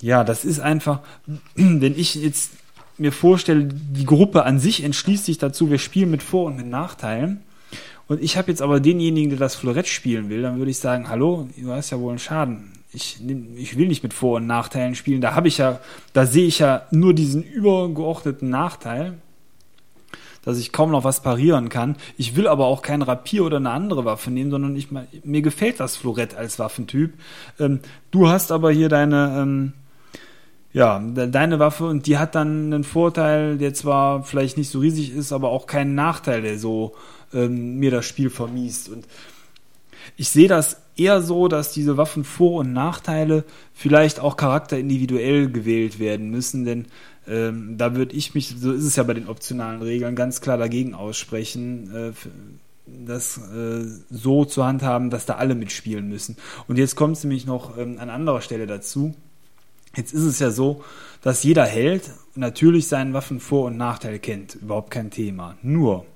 ja, das ist einfach, wenn ich jetzt mir vorstelle, die Gruppe an sich entschließt sich dazu, wir spielen mit Vor- und mit Nachteilen. Und ich habe jetzt aber denjenigen, der das Florett spielen will, dann würde ich sagen, hallo, du hast ja wohl einen Schaden. Ich, ich will nicht mit Vor- und Nachteilen spielen. Da habe ich ja, da sehe ich ja nur diesen übergeordneten Nachteil dass ich kaum noch was parieren kann. Ich will aber auch kein Rapier oder eine andere Waffe nehmen, sondern ich, mir gefällt das Florett als Waffentyp. Ähm, du hast aber hier deine, ähm, ja, deine Waffe und die hat dann einen Vorteil, der zwar vielleicht nicht so riesig ist, aber auch keinen Nachteil, der so ähm, mir das Spiel vermiest. Und ich sehe das eher so, dass diese Waffen Vor- und Nachteile vielleicht auch charakterindividuell gewählt werden müssen, denn ähm, da würde ich mich, so ist es ja bei den optionalen Regeln, ganz klar dagegen aussprechen, äh, das äh, so zu handhaben, dass da alle mitspielen müssen. Und jetzt kommt es nämlich noch ähm, an anderer Stelle dazu. Jetzt ist es ja so, dass jeder Held natürlich seinen Waffen Vor- und Nachteil kennt. Überhaupt kein Thema. Nur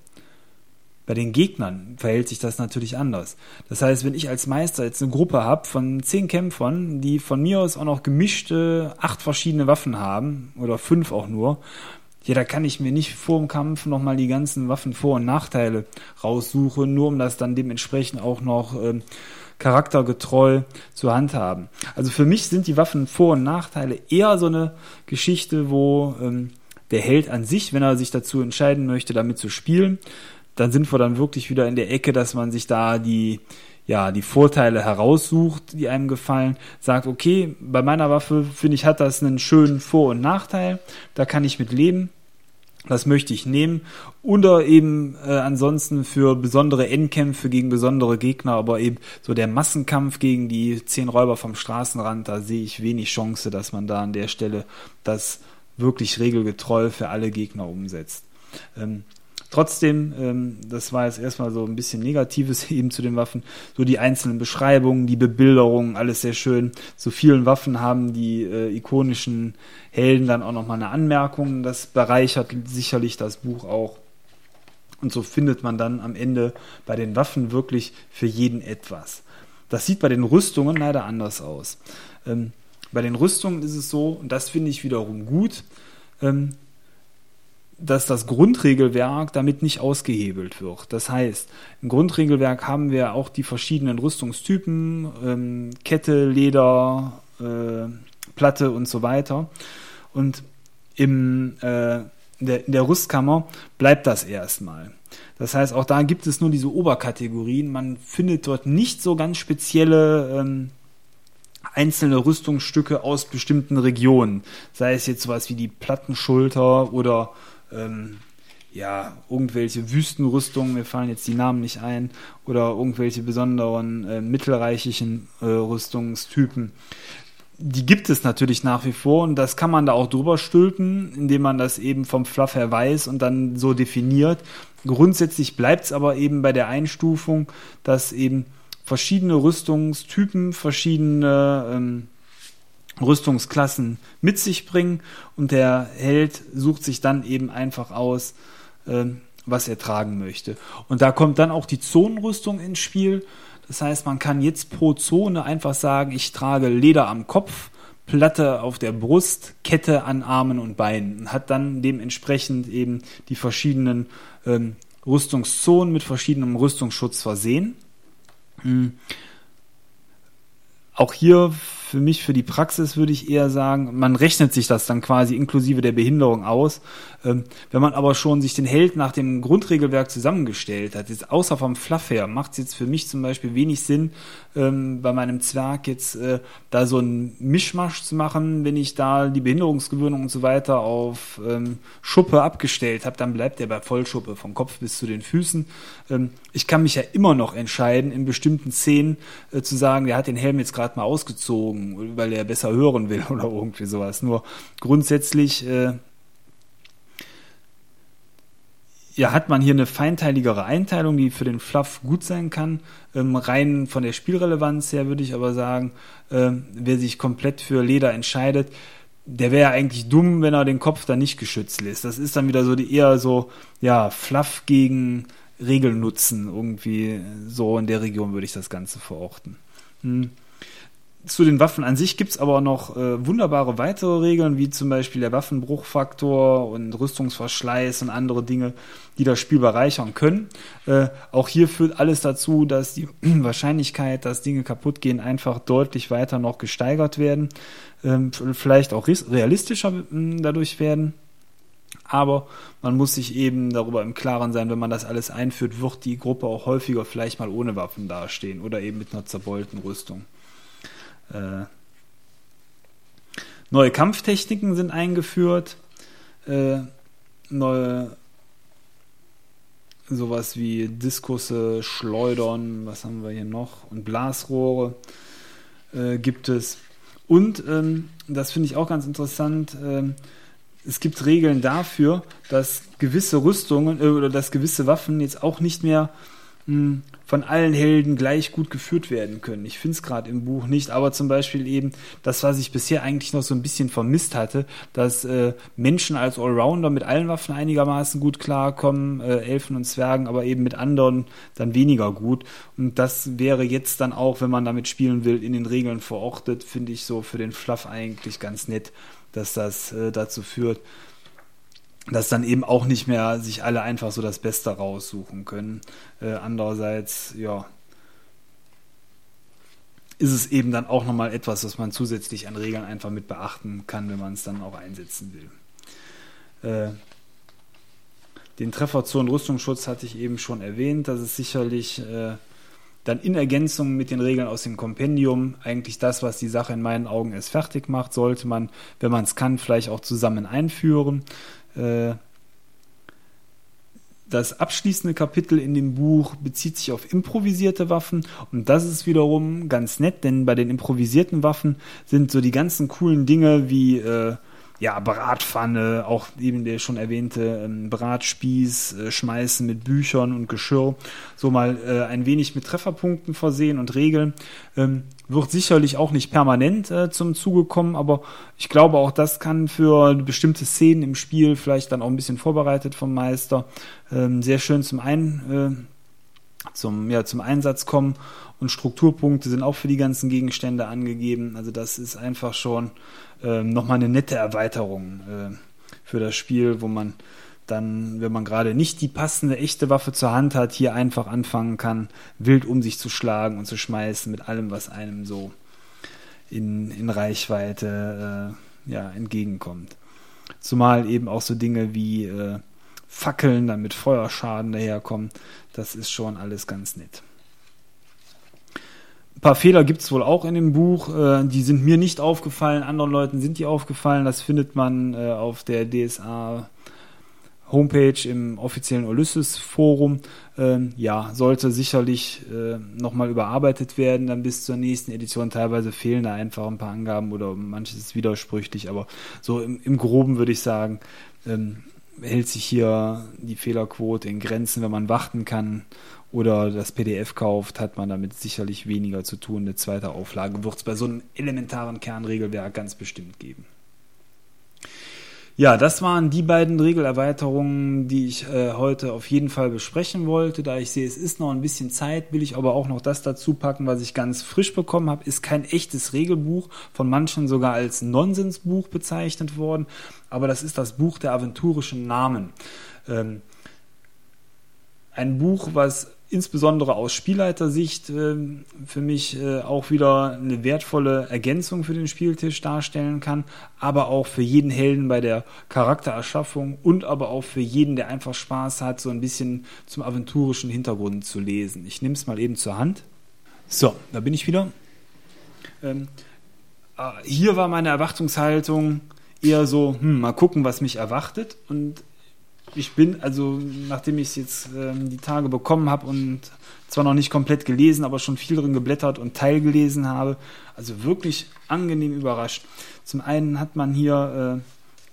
bei den Gegnern verhält sich das natürlich anders. Das heißt, wenn ich als Meister jetzt eine Gruppe habe von zehn Kämpfern, die von mir aus auch noch gemischte acht verschiedene Waffen haben, oder fünf auch nur, ja, da kann ich mir nicht vor dem Kampf nochmal die ganzen Waffen Vor- und Nachteile raussuchen, nur um das dann dementsprechend auch noch ähm, charaktergetreu zu handhaben. Also für mich sind die Waffen Vor- und Nachteile eher so eine Geschichte, wo ähm, der Held an sich, wenn er sich dazu entscheiden möchte, damit zu spielen, dann sind wir dann wirklich wieder in der Ecke, dass man sich da die, ja, die Vorteile heraussucht, die einem gefallen, sagt, okay, bei meiner Waffe finde ich, hat das einen schönen Vor- und Nachteil, da kann ich mit leben, das möchte ich nehmen. Oder eben äh, ansonsten für besondere Endkämpfe gegen besondere Gegner, aber eben so der Massenkampf gegen die zehn Räuber vom Straßenrand, da sehe ich wenig Chance, dass man da an der Stelle das wirklich regelgetreu für alle Gegner umsetzt. Ähm, Trotzdem, ähm, das war jetzt erstmal so ein bisschen Negatives eben zu den Waffen. So die einzelnen Beschreibungen, die Bebilderungen, alles sehr schön. Zu vielen Waffen haben die äh, ikonischen Helden dann auch nochmal eine Anmerkung. Das bereichert sicherlich das Buch auch. Und so findet man dann am Ende bei den Waffen wirklich für jeden etwas. Das sieht bei den Rüstungen leider anders aus. Ähm, bei den Rüstungen ist es so, und das finde ich wiederum gut, ähm, dass das Grundregelwerk damit nicht ausgehebelt wird. Das heißt, im Grundregelwerk haben wir auch die verschiedenen Rüstungstypen, ähm, Kette, Leder, äh, Platte und so weiter. Und im, äh, in, der, in der Rüstkammer bleibt das erstmal. Das heißt, auch da gibt es nur diese Oberkategorien. Man findet dort nicht so ganz spezielle ähm, einzelne Rüstungsstücke aus bestimmten Regionen. Sei es jetzt sowas wie die Plattenschulter oder ähm, ja, irgendwelche Wüstenrüstungen, mir fallen jetzt die Namen nicht ein, oder irgendwelche besonderen äh, mittelreichischen äh, Rüstungstypen. Die gibt es natürlich nach wie vor und das kann man da auch drüber stülpen, indem man das eben vom Fluff her weiß und dann so definiert. Grundsätzlich bleibt es aber eben bei der Einstufung, dass eben verschiedene Rüstungstypen, verschiedene ähm, Rüstungsklassen mit sich bringen und der Held sucht sich dann eben einfach aus, ähm, was er tragen möchte. Und da kommt dann auch die Zonenrüstung ins Spiel. Das heißt, man kann jetzt pro Zone einfach sagen, ich trage Leder am Kopf, Platte auf der Brust, Kette an Armen und Beinen und hat dann dementsprechend eben die verschiedenen ähm, Rüstungszonen mit verschiedenem Rüstungsschutz versehen. Mhm. Auch hier für mich, für die Praxis würde ich eher sagen, man rechnet sich das dann quasi inklusive der Behinderung aus. Ähm, wenn man aber schon sich den Held nach dem Grundregelwerk zusammengestellt hat, jetzt außer vom Fluff her, macht es jetzt für mich zum Beispiel wenig Sinn, ähm, bei meinem Zwerg jetzt äh, da so einen Mischmasch zu machen, wenn ich da die Behinderungsgewöhnung und so weiter auf ähm, Schuppe abgestellt habe, dann bleibt er bei Vollschuppe vom Kopf bis zu den Füßen. Ähm, ich kann mich ja immer noch entscheiden, in bestimmten Szenen äh, zu sagen, der hat den Helm jetzt gerade mal ausgezogen gezogen, weil er besser hören will oder irgendwie sowas. Nur grundsätzlich äh, ja, hat man hier eine feinteiligere Einteilung, die für den Fluff gut sein kann. Ähm, rein von der Spielrelevanz her würde ich aber sagen, äh, wer sich komplett für Leder entscheidet, der wäre eigentlich dumm, wenn er den Kopf da nicht geschützt lässt. Das ist dann wieder so die eher so, ja, Fluff gegen Regelnutzen. Irgendwie so in der Region würde ich das Ganze verorten. Hm zu den Waffen an sich gibt es aber noch äh, wunderbare weitere Regeln, wie zum Beispiel der Waffenbruchfaktor und Rüstungsverschleiß und andere Dinge, die das Spiel bereichern können. Äh, auch hier führt alles dazu, dass die Wahrscheinlichkeit, dass Dinge kaputt gehen, einfach deutlich weiter noch gesteigert werden, ähm, vielleicht auch realistischer dadurch werden. Aber man muss sich eben darüber im Klaren sein, wenn man das alles einführt, wird die Gruppe auch häufiger vielleicht mal ohne Waffen dastehen oder eben mit einer zerbeulten Rüstung. Äh, neue Kampftechniken sind eingeführt. Äh, neue sowas wie Diskusse, Schleudern, was haben wir hier noch? Und Blasrohre äh, gibt es. Und ähm, das finde ich auch ganz interessant. Ähm, es gibt Regeln dafür, dass gewisse Rüstungen äh, oder dass gewisse Waffen jetzt auch nicht mehr hm, von allen Helden gleich gut geführt werden können. Ich finde es gerade im Buch nicht, aber zum Beispiel eben das, was ich bisher eigentlich noch so ein bisschen vermisst hatte, dass äh, Menschen als Allrounder mit allen Waffen einigermaßen gut klarkommen, äh, Elfen und Zwergen, aber eben mit anderen dann weniger gut. Und das wäre jetzt dann auch, wenn man damit spielen will, in den Regeln verortet, finde ich so für den Fluff eigentlich ganz nett, dass das äh, dazu führt, dass dann eben auch nicht mehr sich alle einfach so das Beste raussuchen können. Äh, andererseits, ja, ist es eben dann auch nochmal etwas, was man zusätzlich an Regeln einfach mit beachten kann, wenn man es dann auch einsetzen will. Äh, den Trefferzonen Rüstungsschutz hatte ich eben schon erwähnt. Das ist sicherlich äh, dann in Ergänzung mit den Regeln aus dem Kompendium eigentlich das, was die Sache in meinen Augen erst fertig macht, sollte man, wenn man es kann, vielleicht auch zusammen einführen. Äh, das abschließende Kapitel in dem Buch bezieht sich auf improvisierte Waffen und das ist wiederum ganz nett, denn bei den improvisierten Waffen sind so die ganzen coolen Dinge wie äh, ja, Bratpfanne, auch eben der schon erwähnte ähm, Bratspieß, äh, Schmeißen mit Büchern und Geschirr, so mal äh, ein wenig mit Trefferpunkten versehen und Regeln. Ähm, wird sicherlich auch nicht permanent äh, zum Zuge kommen, aber ich glaube auch das kann für bestimmte Szenen im Spiel vielleicht dann auch ein bisschen vorbereitet vom Meister ähm, sehr schön zum ein äh, zum ja zum Einsatz kommen und Strukturpunkte sind auch für die ganzen Gegenstände angegeben. Also das ist einfach schon ähm, nochmal eine nette Erweiterung äh, für das Spiel, wo man dann, wenn man gerade nicht die passende echte Waffe zur Hand hat, hier einfach anfangen kann, wild um sich zu schlagen und zu schmeißen mit allem, was einem so in, in Reichweite äh, ja, entgegenkommt. Zumal eben auch so Dinge wie äh, Fackeln dann mit Feuerschaden daherkommen, das ist schon alles ganz nett. Ein paar Fehler gibt es wohl auch in dem Buch. Äh, die sind mir nicht aufgefallen, anderen Leuten sind die aufgefallen. Das findet man äh, auf der DSA Homepage im offiziellen Ulysses Forum. Ähm, ja, sollte sicherlich äh, nochmal überarbeitet werden, dann bis zur nächsten Edition. Teilweise fehlen da einfach ein paar Angaben oder manches ist widersprüchlich, aber so im, im Groben würde ich sagen, ähm, hält sich hier die Fehlerquote in Grenzen, wenn man warten kann oder das PDF kauft, hat man damit sicherlich weniger zu tun. Eine zweite Auflage wird es bei so einem elementaren Kernregelwerk ganz bestimmt geben. Ja, das waren die beiden Regelerweiterungen, die ich äh, heute auf jeden Fall besprechen wollte. Da ich sehe, es ist noch ein bisschen Zeit, will ich aber auch noch das dazu packen, was ich ganz frisch bekommen habe. Ist kein echtes Regelbuch, von manchen sogar als Nonsensbuch bezeichnet worden, aber das ist das Buch der aventurischen Namen. Ähm, ein Buch, was insbesondere aus Spielleitersicht äh, für mich äh, auch wieder eine wertvolle Ergänzung für den Spieltisch darstellen kann, aber auch für jeden Helden bei der Charaktererschaffung und aber auch für jeden, der einfach Spaß hat, so ein bisschen zum aventurischen Hintergrund zu lesen. Ich nehme es mal eben zur Hand. So, da bin ich wieder. Ähm, äh, hier war meine Erwartungshaltung eher so, hm, mal gucken, was mich erwartet und ich bin, also nachdem ich es jetzt ähm, die Tage bekommen habe und zwar noch nicht komplett gelesen, aber schon viel drin geblättert und teilgelesen habe, also wirklich angenehm überrascht. Zum einen hat man hier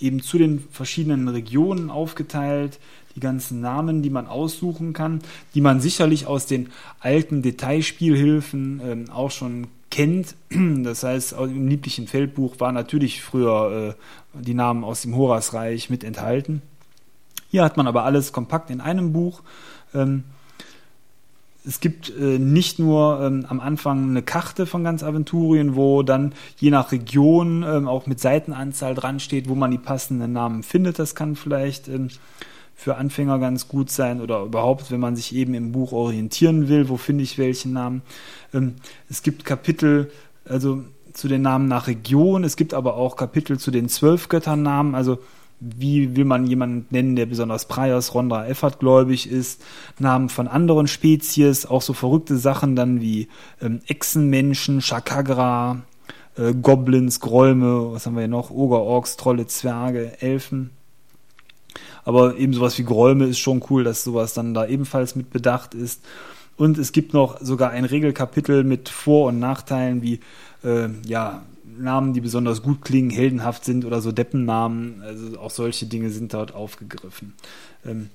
äh, eben zu den verschiedenen Regionen aufgeteilt, die ganzen Namen, die man aussuchen kann, die man sicherlich aus den alten Detailspielhilfen äh, auch schon kennt. Das heißt, im lieblichen Feldbuch war natürlich früher äh, die Namen aus dem Horasreich mit enthalten. Hier hat man aber alles kompakt in einem Buch. Ähm, es gibt äh, nicht nur ähm, am Anfang eine Karte von ganz Aventurien, wo dann je nach Region ähm, auch mit Seitenanzahl dran steht, wo man die passenden Namen findet. Das kann vielleicht ähm, für Anfänger ganz gut sein oder überhaupt, wenn man sich eben im Buch orientieren will, wo finde ich welchen Namen. Ähm, es gibt Kapitel, also zu den Namen nach Region. Es gibt aber auch Kapitel zu den zwölf Götternamen. Also wie will man jemanden nennen, der besonders Praios, Rondra, Effert gläubig ist, Namen von anderen Spezies, auch so verrückte Sachen dann wie ähm, Echsenmenschen, Chakagra, äh, Goblins, Gräume, was haben wir hier noch, Oger, Orks, Trolle, Zwerge, Elfen. Aber eben sowas wie Gräume ist schon cool, dass sowas dann da ebenfalls mit bedacht ist. Und es gibt noch sogar ein Regelkapitel mit Vor- und Nachteilen wie äh, ja, Namen, die besonders gut klingen, heldenhaft sind oder so Deppennamen. Also auch solche Dinge sind dort aufgegriffen. Ähm,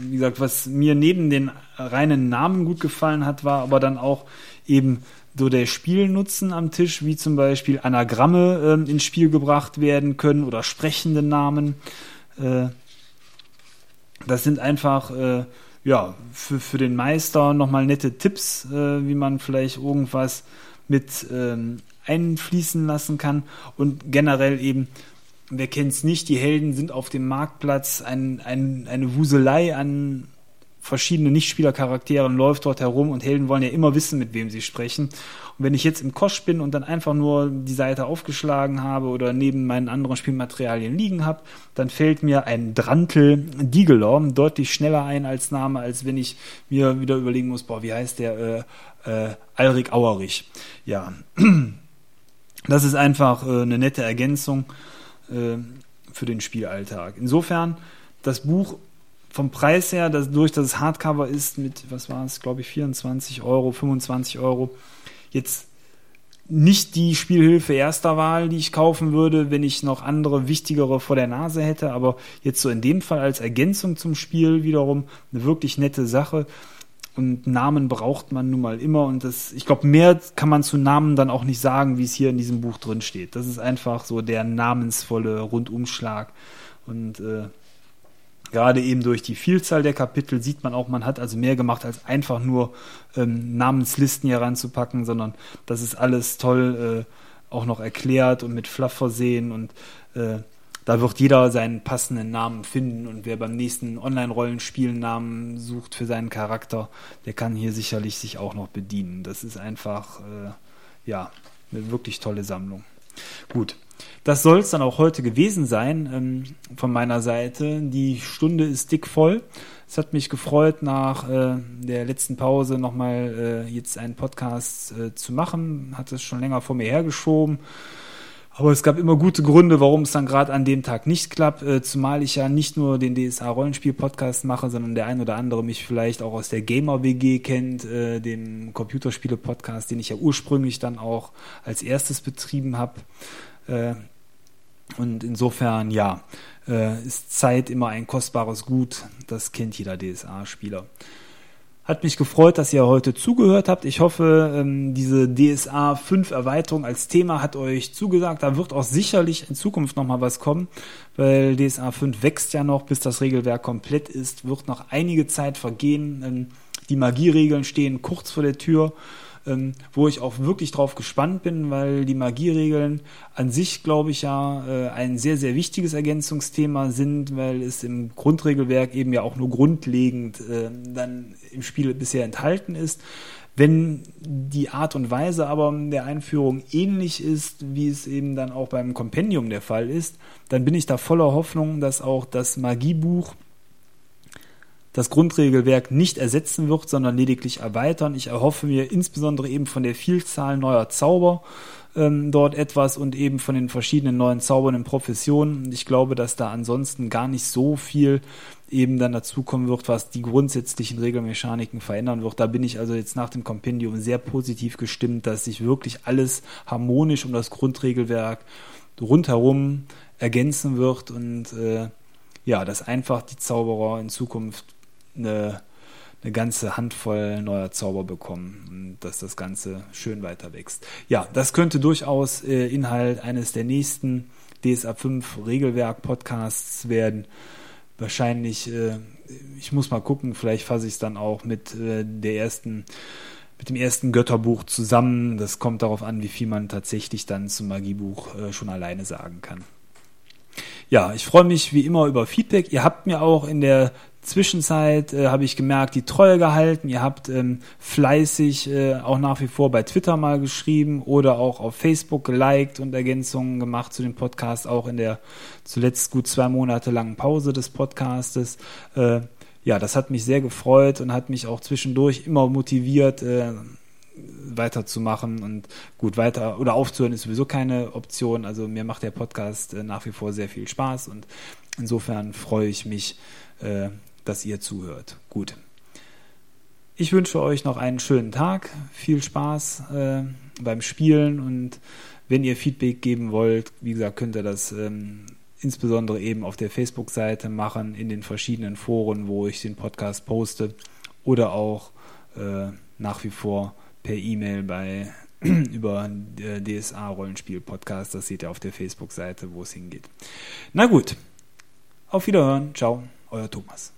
wie gesagt, was mir neben den reinen Namen gut gefallen hat, war aber dann auch eben so der Spielnutzen am Tisch, wie zum Beispiel Anagramme äh, ins Spiel gebracht werden können oder sprechende Namen. Äh, das sind einfach äh, ja, für, für den Meister nochmal nette Tipps, äh, wie man vielleicht irgendwas mit ähm, einfließen lassen kann und generell eben, wer kennt es nicht, die Helden sind auf dem Marktplatz ein, ein, eine Wuselei an verschiedene Nichtspielercharakteren läuft dort herum und Helden wollen ja immer wissen, mit wem sie sprechen. Und wenn ich jetzt im Kosch bin und dann einfach nur die Seite aufgeschlagen habe oder neben meinen anderen Spielmaterialien liegen habe, dann fällt mir ein Drantel Digelor deutlich schneller ein als Name, als wenn ich mir wieder überlegen muss, boah, wie heißt der äh, äh, Alrik Auerich. Ja, das ist einfach äh, eine nette Ergänzung äh, für den Spielalltag. Insofern, das Buch vom Preis her, dass, durch dass es Hardcover ist mit, was war es, glaube ich, 24 Euro, 25 Euro, jetzt nicht die Spielhilfe erster Wahl, die ich kaufen würde, wenn ich noch andere wichtigere vor der Nase hätte, aber jetzt so in dem Fall als Ergänzung zum Spiel wiederum eine wirklich nette Sache. Und Namen braucht man nun mal immer und das, ich glaube, mehr kann man zu Namen dann auch nicht sagen, wie es hier in diesem Buch drin steht. Das ist einfach so der namensvolle Rundumschlag und äh, Gerade eben durch die Vielzahl der Kapitel sieht man auch, man hat also mehr gemacht, als einfach nur ähm, Namenslisten hier ranzupacken, sondern das ist alles toll äh, auch noch erklärt und mit Fluff versehen und äh, da wird jeder seinen passenden Namen finden und wer beim nächsten Online-Rollenspiel Namen sucht für seinen Charakter, der kann hier sicherlich sich auch noch bedienen. Das ist einfach, äh, ja, eine wirklich tolle Sammlung. Gut, das soll es dann auch heute gewesen sein ähm, von meiner Seite. Die Stunde ist dick voll. Es hat mich gefreut, nach äh, der letzten Pause nochmal äh, jetzt einen Podcast äh, zu machen. Hat es schon länger vor mir hergeschoben. Aber es gab immer gute Gründe, warum es dann gerade an dem Tag nicht klappt, äh, zumal ich ja nicht nur den DSA-Rollenspiel-Podcast mache, sondern der ein oder andere mich vielleicht auch aus der Gamer-WG kennt, äh, dem Computerspiele-Podcast, den ich ja ursprünglich dann auch als erstes betrieben habe. Äh, und insofern, ja, äh, ist Zeit immer ein kostbares Gut. Das kennt jeder DSA-Spieler. Hat mich gefreut, dass ihr heute zugehört habt. Ich hoffe, ähm, diese DSA 5 Erweiterung als Thema hat euch zugesagt. Da wird auch sicherlich in Zukunft nochmal was kommen, weil DSA 5 wächst ja noch, bis das Regelwerk komplett ist, wird noch einige Zeit vergehen. Ähm, die Magieregeln stehen kurz vor der Tür ähm, wo ich auch wirklich drauf gespannt bin, weil die Magieregeln an sich, glaube ich, ja äh, ein sehr, sehr wichtiges Ergänzungsthema sind, weil es im Grundregelwerk eben ja auch nur grundlegend äh, dann im Spiel bisher enthalten ist. Wenn die Art und Weise aber der Einführung ähnlich ist, wie es eben dann auch beim Kompendium der Fall ist, dann bin ich da voller Hoffnung, dass auch das Magiebuch das Grundregelwerk nicht ersetzen wird, sondern lediglich erweitern. Ich erhoffe mir insbesondere eben von der Vielzahl neuer Zauber ähm, dort etwas und eben von den verschiedenen neuen Zaubern in Professionen. Ich glaube, dass da ansonsten gar nicht so viel eben dann dazukommen wird, was die grundsätzlichen Regelmechaniken verändern wird. Da bin ich also jetzt nach dem Kompendium sehr positiv gestimmt, dass sich wirklich alles harmonisch um das Grundregelwerk rundherum ergänzen wird und äh, ja, dass einfach die Zauberer in Zukunft eine, eine ganze Handvoll neuer Zauber bekommen dass das Ganze schön weiter wächst. Ja, das könnte durchaus äh, Inhalt eines der nächsten DSA 5 Regelwerk Podcasts werden. Wahrscheinlich, äh, ich muss mal gucken, vielleicht fasse ich es dann auch mit äh, der ersten mit dem ersten Götterbuch zusammen. Das kommt darauf an, wie viel man tatsächlich dann zum Magiebuch äh, schon alleine sagen kann. Ja, ich freue mich wie immer über Feedback. Ihr habt mir auch in der Zwischenzeit äh, habe ich gemerkt, die Treue gehalten. Ihr habt ähm, fleißig äh, auch nach wie vor bei Twitter mal geschrieben oder auch auf Facebook geliked und Ergänzungen gemacht zu dem Podcast, auch in der zuletzt gut zwei Monate langen Pause des Podcastes. Äh, ja, das hat mich sehr gefreut und hat mich auch zwischendurch immer motiviert, äh, weiterzumachen und gut weiter oder aufzuhören ist sowieso keine Option. Also mir macht der Podcast äh, nach wie vor sehr viel Spaß und insofern freue ich mich, äh, dass ihr zuhört. Gut. Ich wünsche euch noch einen schönen Tag, viel Spaß äh, beim Spielen und wenn ihr Feedback geben wollt, wie gesagt, könnt ihr das ähm, insbesondere eben auf der Facebook-Seite machen, in den verschiedenen Foren, wo ich den Podcast poste oder auch nach wie vor per E-Mail bei über äh, DSA Rollenspiel Podcast. Das seht ihr auf der Facebook-Seite, wo es hingeht. Na gut, auf Wiederhören. Ciao, euer Thomas.